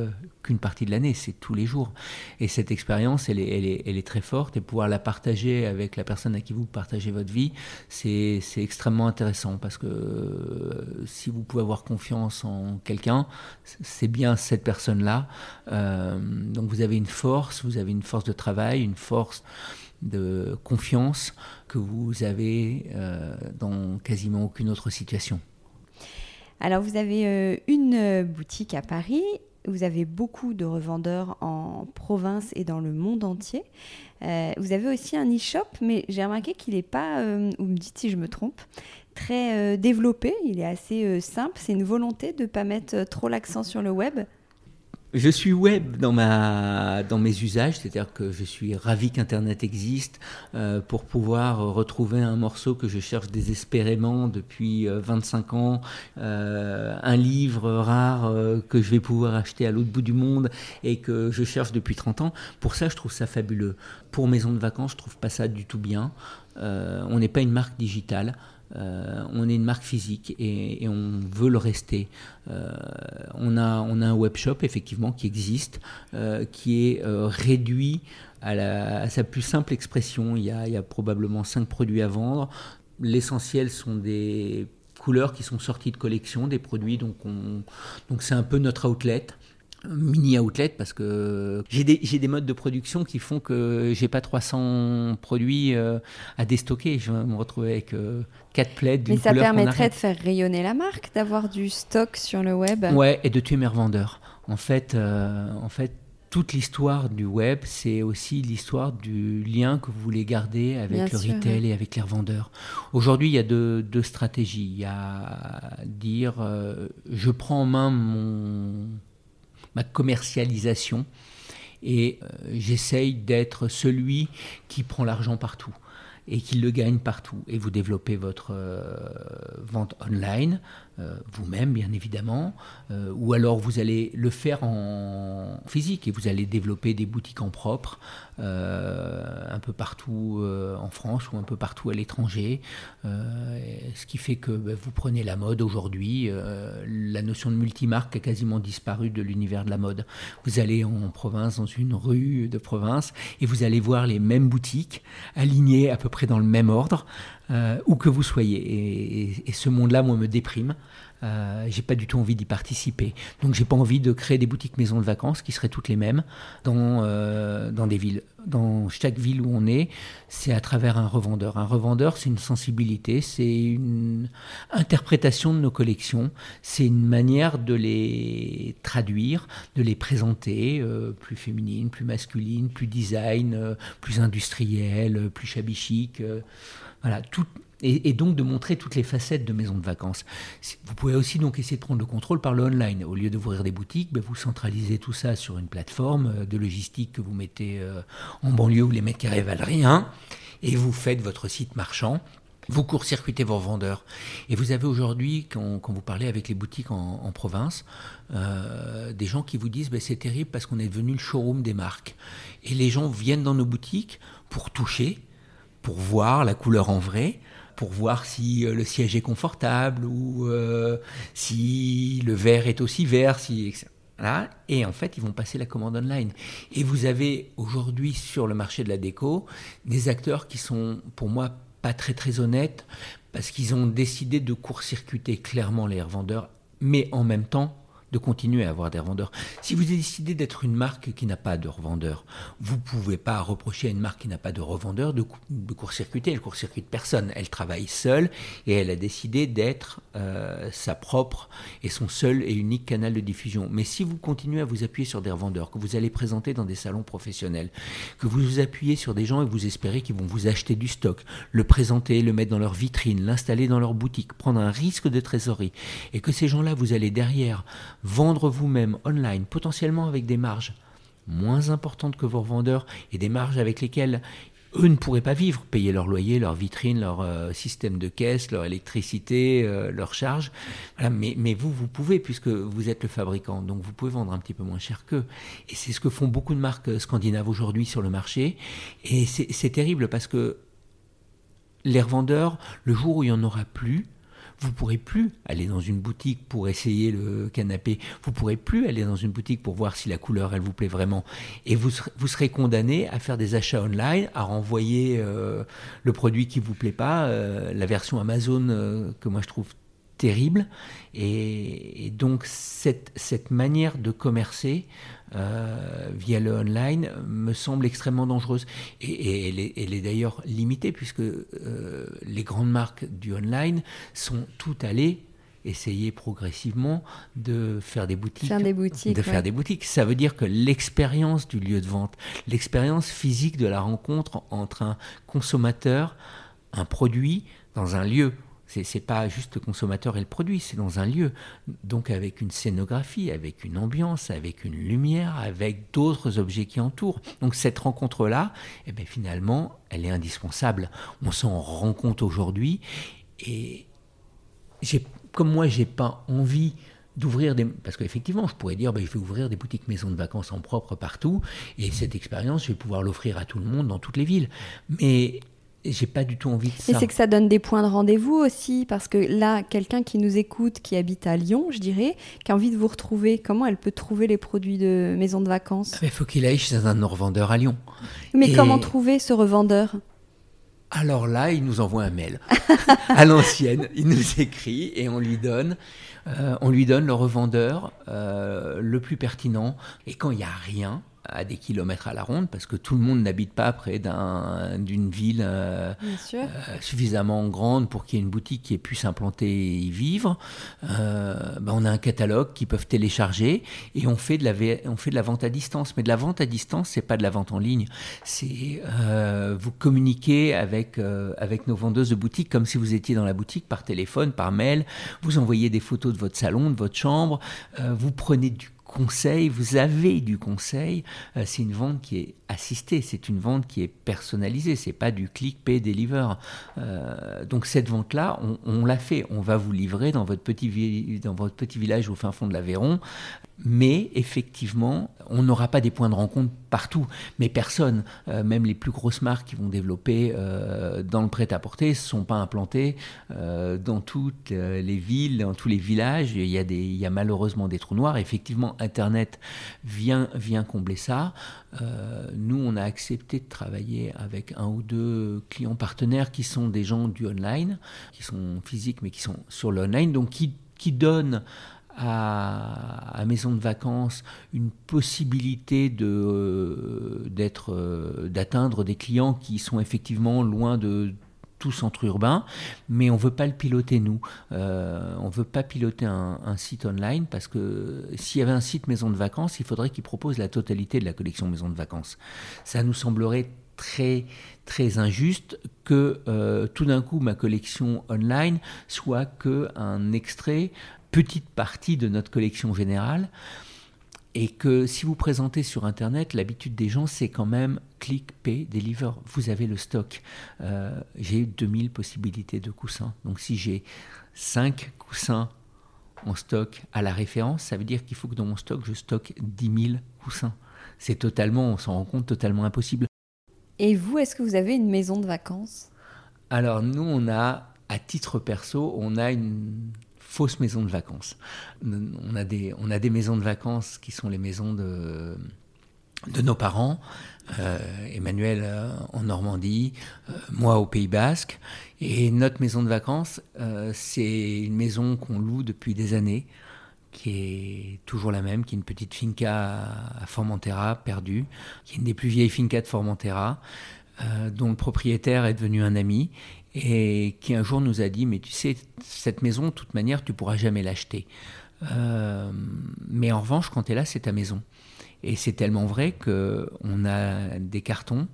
qu'une partie de l'année, c'est tous les jours. Et cette expérience, elle est, très forte et pouvoir la partager avec la personne à qui vous partagez votre vie, c'est extrêmement intéressant parce que euh, si vous pouvez avoir confiance en quelqu'un, c'est bien cette personne-là. Euh, donc vous avez une force, vous avez une force de travail, une force de confiance que vous avez euh, dans quasiment aucune autre situation. Alors vous avez une boutique à Paris vous avez beaucoup de revendeurs en province et dans le monde entier. Euh, vous avez aussi un e-shop, mais j'ai remarqué qu'il n'est pas, euh, vous me dites si je me trompe, très euh, développé. Il est assez simple. C'est une volonté de ne pas mettre trop l'accent sur le web. Je suis web dans, ma, dans mes usages, c'est-à-dire que je suis ravi qu'Internet existe euh, pour pouvoir retrouver un morceau que je cherche désespérément depuis 25 euh, ans, euh, un livre rare que je vais pouvoir acheter à l'autre bout du monde et que je cherche depuis 30 ans. Pour ça, je trouve ça fabuleux. Pour maison de vacances, je trouve pas ça du tout bien. on n'est pas une marque digitale. Euh, on est une marque physique et, on veut le rester. Euh, on, a, on a un web shop effectivement qui existe, euh, qui est réduit à, sa plus simple expression. Il y, a, il y a probablement cinq produits à vendre. L'essentiel sont des couleurs qui sont sorties de collection, des produits. Donc, donc c'est un peu notre outlet. mini outlet parce que j'ai des, des, modes de production qui font que j'ai pas 300 produits à déstocker. Je vais me retrouver avec 4 plaids Mais ça permettrait de faire rayonner la marque, d'avoir du stock sur le web. Ouais, et de tuer mes revendeurs. En fait, euh, en fait toute l'histoire du web, c'est aussi l'histoire du lien que vous voulez garder avec le retail et avec les revendeurs. Aujourd'hui, il y a deux, stratégies. Il y a dire, euh, je prends en main mon ma commercialisation et euh, j'essaye d'être celui qui prend l'argent partout et qui le gagne partout. Et vous développez votre euh, vente online, euh, vous-même bien évidemment, euh, ou alors vous allez le faire en physique et vous allez développer des boutiques en propre un peu partout en France ou un peu partout à l'étranger, ce qui fait que bah, vous prenez la mode aujourd'hui, la notion de multimarque a quasiment disparu de l'univers de la mode. Vous allez en province, dans une rue de province, et vous allez voir les mêmes boutiques alignées à peu près dans le même ordre, euh, où que vous soyez. Et, ce monde-là, moi, me déprime. Euh, j'ai pas du tout envie d'y participer. Donc, j'ai pas envie de créer des boutiques maisons de vacances qui seraient toutes les mêmes dans, euh, dans des villes. Dans chaque ville où on est, c'est à travers un revendeur. Un revendeur, c'est une sensibilité, c'est une interprétation de nos collections, c'est une manière de les traduire, de les présenter euh, plus féminines, plus masculines, plus design, euh, plus industrielles, plus chic. Voilà, et, donc de montrer toutes les facettes de maison de vacances. Vous pouvez aussi donc essayer de prendre le contrôle par le online. Au lieu d'ouvrir des boutiques, ben, vous centralisez tout ça sur une plateforme euh, de logistique que vous mettez euh, en banlieue où les mecs carrés valent rien, et vous faites votre site marchand. Vous court-circuitez vos vendeurs. Et vous avez aujourd'hui, quand, vous parlez avec les boutiques en, province, euh, des gens qui vous disent ben, c'est terrible parce qu'on est devenu le showroom des marques. Et les gens viennent dans nos boutiques pour toucher, pour voir la couleur en vrai, pour voir si euh, le siège est confortable ou euh, si le verre est aussi vert, si, Et en fait, ils vont passer la commande online. Et vous avez aujourd'hui sur le marché de la déco des acteurs qui sont, pour moi, pas très très honnêtes parce qu'ils ont décidé de court-circuiter clairement les revendeurs, mais en même temps de continuer à avoir des revendeurs. Si vous décidé d'être une marque qui n'a pas de revendeur, vous ne pouvez pas reprocher à une marque qui n'a pas de revendeur de, court-circuiter. Elle court-circuite personne. Elle travaille seule et elle a décidé d'être euh, sa propre et son seul et unique canal de diffusion. Mais si vous continuez à vous appuyer sur des revendeurs que vous allez présenter dans des salons professionnels, que vous vous appuyez sur des gens et vous espérez qu'ils vont vous acheter du stock, le présenter, le mettre dans leur vitrine, l'installer dans leur boutique, prendre un risque de trésorerie, et que ces gens-là, vous allez derrière vendre vous-même online, potentiellement avec des marges moins importantes que vos revendeurs et des marges avec lesquelles eux ne pourraient pas vivre, payer leur loyer, leur vitrine, leur euh, système de caisse, leur électricité, euh, leurs charges. mais, mais, vous, vous pouvez, puisque vous êtes le fabricant, donc vous pouvez vendre un petit peu moins cher qu'eux. Et c'est ce que font beaucoup de marques scandinaves aujourd'hui sur le marché. Et c'est terrible parce que les revendeurs, le jour où il n'y en aura plus, vous pourrez plus aller dans une boutique pour essayer le canapé. Vous pourrez plus aller dans une boutique pour voir si la couleur elle vous plaît vraiment. Et vous, vous serez condamné à faire des achats online, à renvoyer euh, le produit qui vous plaît pas, euh, la version Amazon euh, que moi je trouve terrible. Et, donc cette, cette, manière de commercer euh, via le online me semble extrêmement dangereuse. Et, elle est, d'ailleurs limitée puisque euh, les grandes marques du online sont toutes allées essayer progressivement de faire des boutiques. des boutiques de faire des boutiques. Ça veut dire que l'expérience du lieu de vente, l'expérience physique de la rencontre entre un consommateur, un produit dans un lieu c'est pas juste le consommateur et le produit, c'est dans un lieu. Donc avec une scénographie, avec une ambiance, avec une lumière, avec d'autres objets qui entourent. Donc cette rencontre-là, eh bien, finalement, elle est indispensable. On s'en rend compte aujourd'hui. Et comme moi, j'ai pas envie d'ouvrir des... Parce qu'effectivement, je pourrais dire, ben, je vais ouvrir des boutiques maisons de vacances en propre partout, et cette expérience, je vais pouvoir l'offrir à tout le monde dans toutes les villes. Mais j'ai pas du tout envie de ça. Et c'est que ça donne des points de rendez-vous aussi, parce que là, quelqu'un qui nous écoute, qui habite à Lyon, je dirais, qui a envie de vous retrouver, comment elle peut trouver les produits de maison de vacances? Il faut qu'il aille chez un revendeur à Lyon. Mais comment trouver ce revendeur? Alors là, il nous envoie un mail (laughs) à l'ancienne, il nous écrit et on lui donne on lui donne le revendeur le plus pertinent. Et quand il n'y a rien, à des kilomètres à la ronde, parce que tout le monde n'habite pas près d'une ville euh, euh, suffisamment grande pour qu'il y ait une boutique qui ait pu s'implanter et y vivre. Euh, ben, on a un catalogue qu'ils peuvent télécharger et on fait, de la, on fait de la vente à distance. Mais de la vente à distance, c'est pas de la vente en ligne. C'est vous communiquer avec, avec nos vendeuses de boutique comme si vous étiez dans la boutique par téléphone, par mail. Vous envoyez des photos de votre salon, de votre chambre. vous prenez du conseil, vous avez du conseil. Euh, c'est une vente qui est assistée, c'est une vente qui est personnalisée, c'est pas du click, pay, deliver. Euh, donc cette vente-là, on, l'a fait. On va vous livrer dans votre, petit, dans votre petit village au fin fond de l'Aveyron. Mais effectivement, on n'aura pas des points de rencontre partout. Mais personne, euh, même les plus grosses marques qui vont développer euh, dans le prêt-à-porter, ne sont pas implantées euh, dans toutes les villes, dans tous les villages. Il y, a malheureusement des trous noirs. Effectivement, Internet vient, combler ça. nous, on a accepté de travailler avec un ou deux clients partenaires qui sont des gens du online, qui sont physiques mais qui sont sur l'online, donc qui donnent à, Maison de Vacances une possibilité de, euh, euh, d'atteindre des clients qui sont effectivement loin de tout centre urbain, mais on veut pas le piloter nous. Euh, on veut pas piloter un, site online parce que s'il y avait un site Maison de Vacances, il faudrait qu'il propose la totalité de la collection Maison de Vacances. Ça nous semblerait très très injuste que tout d'un coup ma collection online soit que un extrait petite partie de notre collection générale. Et que si vous présentez sur Internet, l'habitude des gens, c'est quand même click, pay, deliver. Vous avez le stock. Euh, j'ai 2000 possibilités de coussins. Donc si j'ai 5 coussins en stock à la référence, ça veut dire qu'il faut que dans mon stock, je stocke 10 000 coussins. C'est totalement, on s'en rend compte, totalement impossible. Et vous, est-ce que vous avez une maison de vacances? Alors nous, on a, à titre perso, on a une fausse maison de vacances. On a des, maisons de vacances qui sont les maisons de, de nos parents. Euh, Emmanuel euh, en Normandie, euh, moi au Pays Basque. Et notre maison de vacances, c'est une maison qu'on loue depuis des années, qui est toujours la même, qui est une petite finca à Formentera, perdue, qui est une des plus vieilles fincas de Formentera, dont le propriétaire est devenu un ami et qui un jour nous a dit, mais tu sais, cette maison, de toute manière, tu pourras jamais l'acheter. Euh, mais en revanche, quand tu es là, c'est ta maison. Et c'est tellement vrai qu'on a des cartons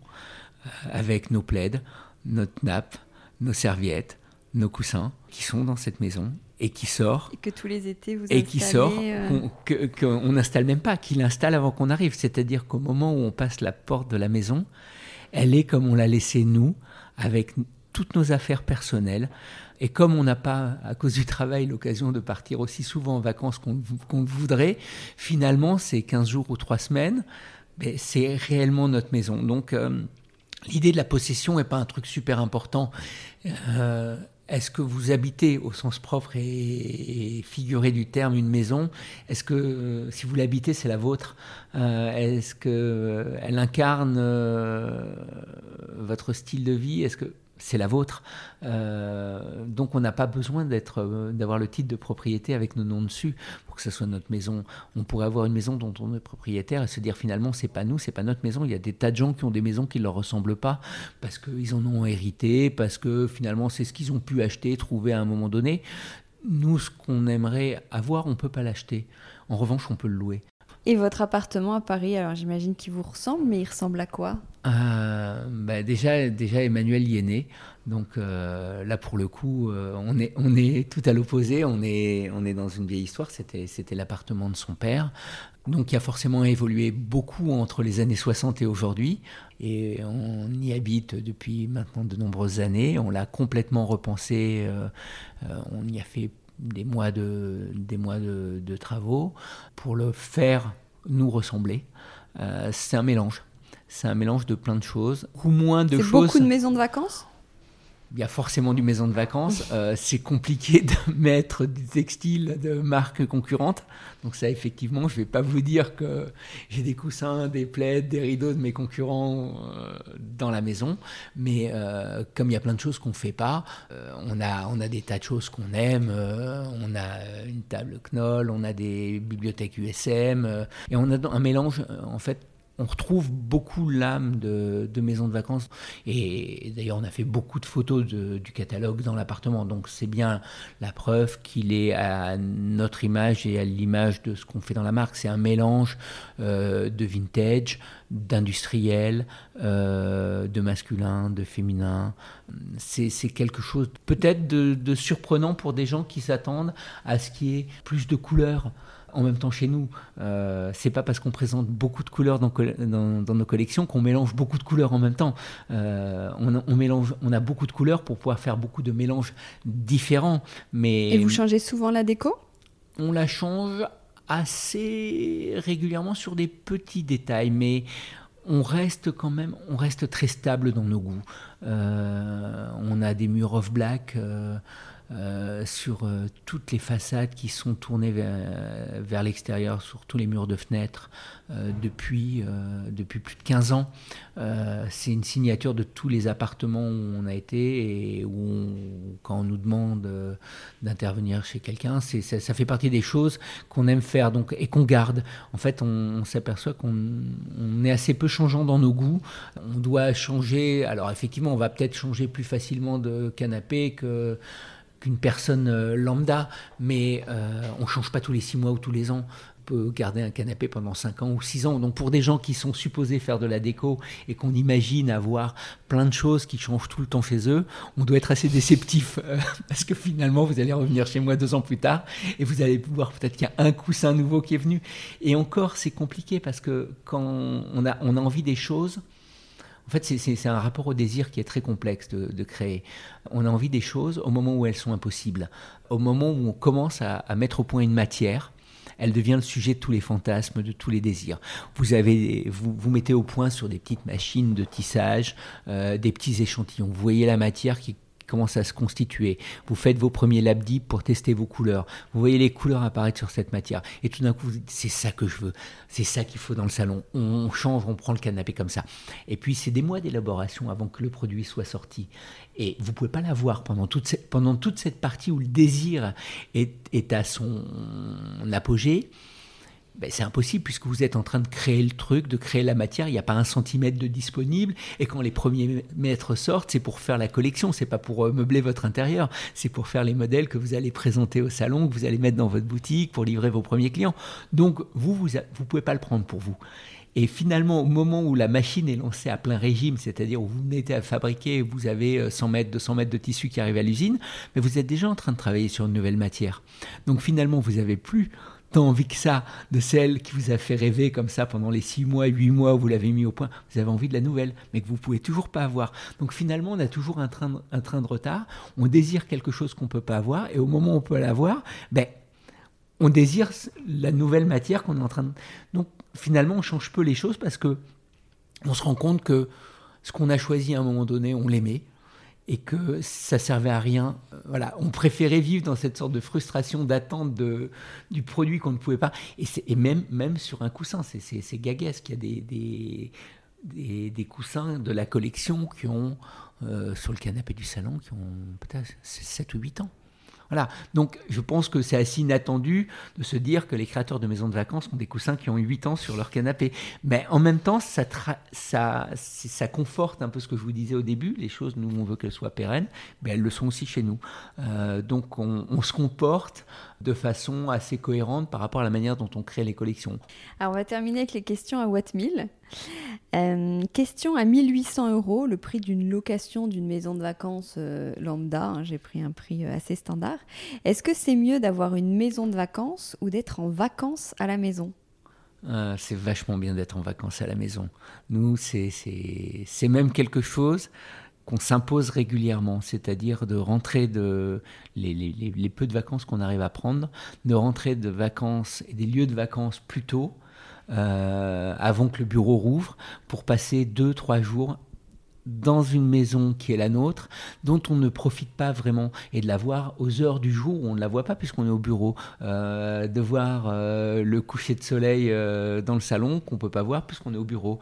euh, avec nos plaides, notre nappe, nos serviettes, nos coussins qui sont dans cette maison et qui sort. Et que tous les étés vous Et qui sort, euh, qu'on n'installe même pas, qu'il installe avant qu'on arrive. C'est-à-dire qu'au moment où on passe la porte de la maison, elle est comme on l'a laissée nous, avec toutes nos affaires personnelles. Et comme on n'a pas, à cause du travail, l'occasion de partir aussi souvent en vacances qu'on voudrait, finalement, ces 15 jours ou 3 semaines, ben, c'est réellement notre maison. Donc, euh, l'idée de la possession n'est pas un truc super important. Euh, est-ce que vous habitez au sens propre et, figuré du terme une maison? Est-ce que euh, si vous l'habitez, c'est la vôtre? Est-ce qu'elle incarne votre style de vie? Est-ce que c'est la vôtre. Euh, donc on n'a pas besoin euh, d'avoir le titre de propriété avec nos noms dessus pour que ce soit notre maison. On pourrait avoir une maison dont on est propriétaire et se dire finalement c'est pas nous, c'est pas notre maison. Il y a des tas de gens qui ont des maisons qui ne leur ressemblent pas parce qu'ils en ont hérité, parce que finalement c'est ce qu'ils ont pu acheter, trouver à un moment donné. Nous, ce qu'on aimerait avoir, on ne peut pas l'acheter. En revanche, on peut le louer. Et votre appartement à Paris, alors j'imagine qu'il vous ressemble, mais il ressemble à quoi? Euh, bah déjà, déjà, Emmanuel y est né. Donc euh, là, pour le coup, euh, on, est, on est tout à l'opposé. On est, on est dans une vieille histoire. C'était, c'était l'appartement de son père. Donc il a forcément évolué beaucoup entre les années 60 et aujourd'hui. Et on y habite depuis maintenant de nombreuses années. On l'a complètement repensé. on y a fait des mois de, des mois de, travaux pour le faire nous ressembler. Euh, c'est un mélange. C'est un mélange de plein de choses, ou moins de choses. C'est beaucoup de maisons de vacances? Il y a forcément du maison de vacances. (laughs) Euh, c'est compliqué de (laughs) mettre des textiles de marques concurrentes. Donc ça, effectivement, je ne vais pas vous dire que j'ai des coussins, des plaids, des rideaux de mes concurrents euh, dans la maison. Mais euh, comme il y a plein de choses qu'on ne fait pas, on, a, on a des tas de choses qu'on aime. on a une table Knoll, on a des bibliothèques USM. et on a un mélange, en fait, on retrouve beaucoup l'âme de, maison de vacances. Et, d'ailleurs, on a fait beaucoup de photos du catalogue dans l'appartement. Donc, c'est bien la preuve qu'il est à notre image et à l'image de ce qu'on fait dans la marque. C'est un mélange euh, de vintage, d'industriel, euh, de masculin, de féminin. C'est quelque chose peut-être de, de surprenant pour des gens qui s'attendent à ce qui est plus de couleurs en même temps chez nous. Euh, c'est pas parce qu'on présente beaucoup de couleurs dans, nos collections qu'on mélange beaucoup de couleurs en même temps. Euh, on, mélange, on a beaucoup de couleurs pour pouvoir faire beaucoup de mélanges différents. Mais Et vous changez souvent la déco? On la change assez régulièrement sur des petits détails, mais on reste quand même, on reste très stable dans nos goûts. Euh, on a des murs off black. Euh, sur euh, toutes les façades qui sont tournées vers, l'extérieur, sur tous les murs de fenêtres, euh, depuis, depuis plus de 15 ans. c'est une signature de tous les appartements où on a été et où, quand on nous demande d'intervenir chez quelqu'un, ça, ça, fait partie des choses qu'on aime faire donc, et qu'on garde. En fait, on, s'aperçoit qu'on est assez peu changeant dans nos goûts. On doit changer. Alors, effectivement, on va peut-être changer plus facilement de canapé que qu'une personne euh, lambda, mais euh, on ne change pas tous les six mois ou tous les ans. Peut garder un canapé pendant 5 ans ou 6 ans. Donc pour des gens qui sont supposés faire de la déco et qu'on imagine avoir plein de choses qui changent tout le temps chez eux, on doit être assez déceptif euh, (laughs) parce que finalement vous allez revenir chez moi deux ans plus tard et vous allez voir peut-être qu'il y a un coussin nouveau qui est venu. Et encore c'est compliqué parce que quand on a, on a envie des choses, en fait, c'est un rapport au désir qui est très complexe de, créer. On a envie des choses au moment où elles sont impossibles. Au moment où on commence à, mettre au point une matière, elle devient le sujet de tous les fantasmes, de tous les désirs. Vous, avez, vous, vous mettez au point sur des petites machines de tissage, euh, des petits échantillons. Vous voyez la matière qui commence à se constituer. Vous faites vos premiers lab pour tester vos couleurs. Vous voyez les couleurs apparaître sur cette matière. Et tout d'un coup, c'est ça que je veux. C'est ça qu'il faut dans le salon. On change, on prend le canapé comme ça. Et puis, c'est des mois d'élaboration avant que le produit soit sorti. Et vous pouvez pas l'avoir pendant toute cette, pendant toute cette partie où le désir est, est à son apogée. Ben, c'est impossible puisque vous êtes en train de créer le truc, de créer la matière. Il n'y a pas un centimètre de disponible. Et quand les premiers mètres sortent, c'est pour faire la collection. C'est pas pour euh, meubler votre intérieur. C'est pour faire les modèles que vous allez présenter au salon, que vous allez mettre dans votre boutique pour livrer vos premiers clients. Donc vous, vous, vous pouvez pas le prendre pour vous. Et finalement, au moment où la machine est lancée à plein régime, c'est-à-dire où vous venez à fabriquer, vous avez 100 euh, mètres, 200 mètres de tissu qui arrive à l'usine, mais vous êtes déjà en train de travailler sur une nouvelle matière. Donc finalement, vous n'avez plus tant envie que ça de celle qui vous a fait rêver comme ça pendant les six mois, huit mois où vous l'avez mis au point. Vous avez envie de la nouvelle, mais que vous pouvez toujours pas avoir. Donc finalement, on a toujours un train de, retard. On désire quelque chose qu'on peut pas avoir, et au moment où on peut l'avoir, ben on désire la nouvelle matière qu'on est en train de. Donc finalement, on change peu les choses parce que on se rend compte que ce qu'on a choisi à un moment donné, on l'aimait et que ça servait à rien. Voilà, on préférait vivre dans cette sorte de frustration d'attente du produit qu'on ne pouvait pas. Et, même, même sur un coussin, c'est gaguesque. Il y a des, des, des, des, coussins de la collection qui ont, euh, sur le canapé du salon, qui ont peut-être 7 ou 8 ans. Voilà. Donc, je pense que c'est assez inattendu de se dire que les créateurs de maisons de vacances ont des coussins qui ont 8 ans sur leur canapé. Mais en même temps, ça, conforte un peu ce que je vous disais au début. Les choses, nous, on veut qu'elles soient pérennes, mais elles le sont aussi chez nous. Euh, donc, on, on se comporte de façon assez cohérente par rapport à la manière dont on crée les collections. Alors, on va terminer avec les questions à Watt euh, question à 1800 euros, le prix d'une location d'une maison de vacances euh, lambda. Hein, j'ai pris un prix euh, assez standard. Est-ce que c'est mieux d'avoir une maison de vacances ou d'être en vacances à la maison? C'est vachement bien d'être en vacances à la maison. Nous, c'est même quelque chose qu'on s'impose régulièrement, c'est-à-dire de rentrer de les, les, peu de vacances qu'on arrive à prendre, de rentrer de vacances et des lieux de vacances plus tôt, euh, avant que le bureau rouvre, pour passer deux, trois jours dans une maison qui est la nôtre, dont on ne profite pas vraiment, et de la voir aux heures du jour où on ne la voit pas puisqu'on est au bureau, euh, de voir euh, le coucher de soleil dans le salon qu'on peut pas voir puisqu'on est au bureau.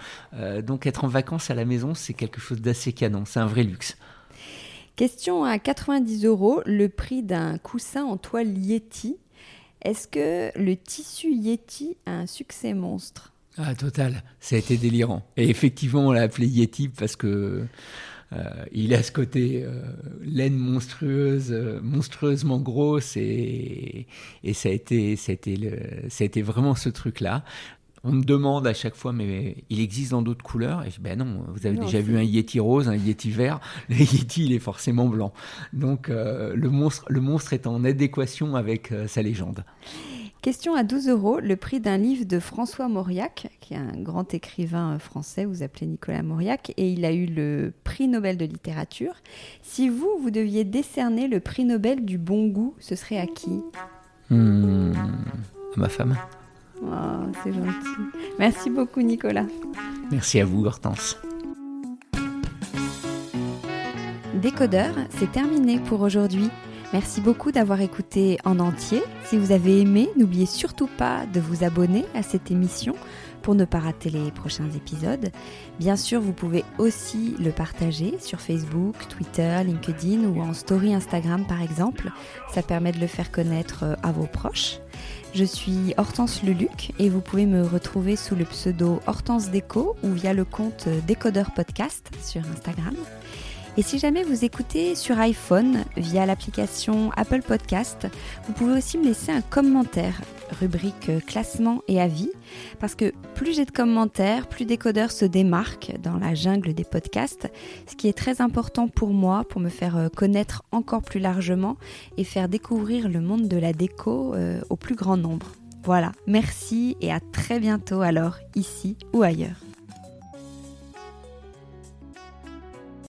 donc être en vacances à la maison, c'est quelque chose d'assez canon, c'est un vrai luxe. Question à 90 euros, le prix d'un coussin en toile Yeti. Est-ce que le tissu Yeti a un succès monstre? Ah, total. Ça a été délirant. Et effectivement, on l'a appelé Yeti parce que euh, il a ce côté euh, laine monstrueuse, euh, monstrueusement grosse, et, ça a été vraiment ce truc-là. On me demande à chaque fois, mais il existe dans d'autres couleurs? Et je dis, ben non, vous avez déjà vu un Yeti rose, un Yeti vert? (laughs) Le Yeti, il est forcément blanc. Donc le, monstre, le monstre est en adéquation avec sa légende. Question à 12 euros, le prix d'un livre de François Mauriac, qui est un grand écrivain euh, français, vous appelez Nicolas Mauriac, et il a eu le prix Nobel de littérature. Si vous, vous deviez décerner le prix Nobel du bon goût, ce serait à qui? Hmm, À ma femme. Oh, c'est gentil. Merci beaucoup Nicolas. Merci à vous Hortense. Décodeur, c'est terminé pour aujourd'hui. Merci beaucoup d'avoir écouté en entier. Si vous avez aimé, n'oubliez surtout pas de vous abonner à cette émission pour ne pas rater les prochains épisodes. Bien sûr, vous pouvez aussi le partager sur Facebook, Twitter, LinkedIn ou en story Instagram par exemple. Ça permet de le faire connaître euh, à vos proches. Je suis Hortense Luluc et vous pouvez me retrouver sous le pseudo Hortense Déco ou via le compte Décodeur Podcast sur Instagram. Et si jamais vous écoutez sur iPhone via l'application Apple Podcast, vous pouvez aussi me laisser un commentaire, rubrique classement et avis, parce que plus j'ai de commentaires, plus Décodeur se démarque dans la jungle des podcasts, ce qui est très important pour moi, pour me faire euh, connaître encore plus largement et faire découvrir le monde de la déco euh, au plus grand nombre. Voilà, merci et à très bientôt alors, ici ou ailleurs.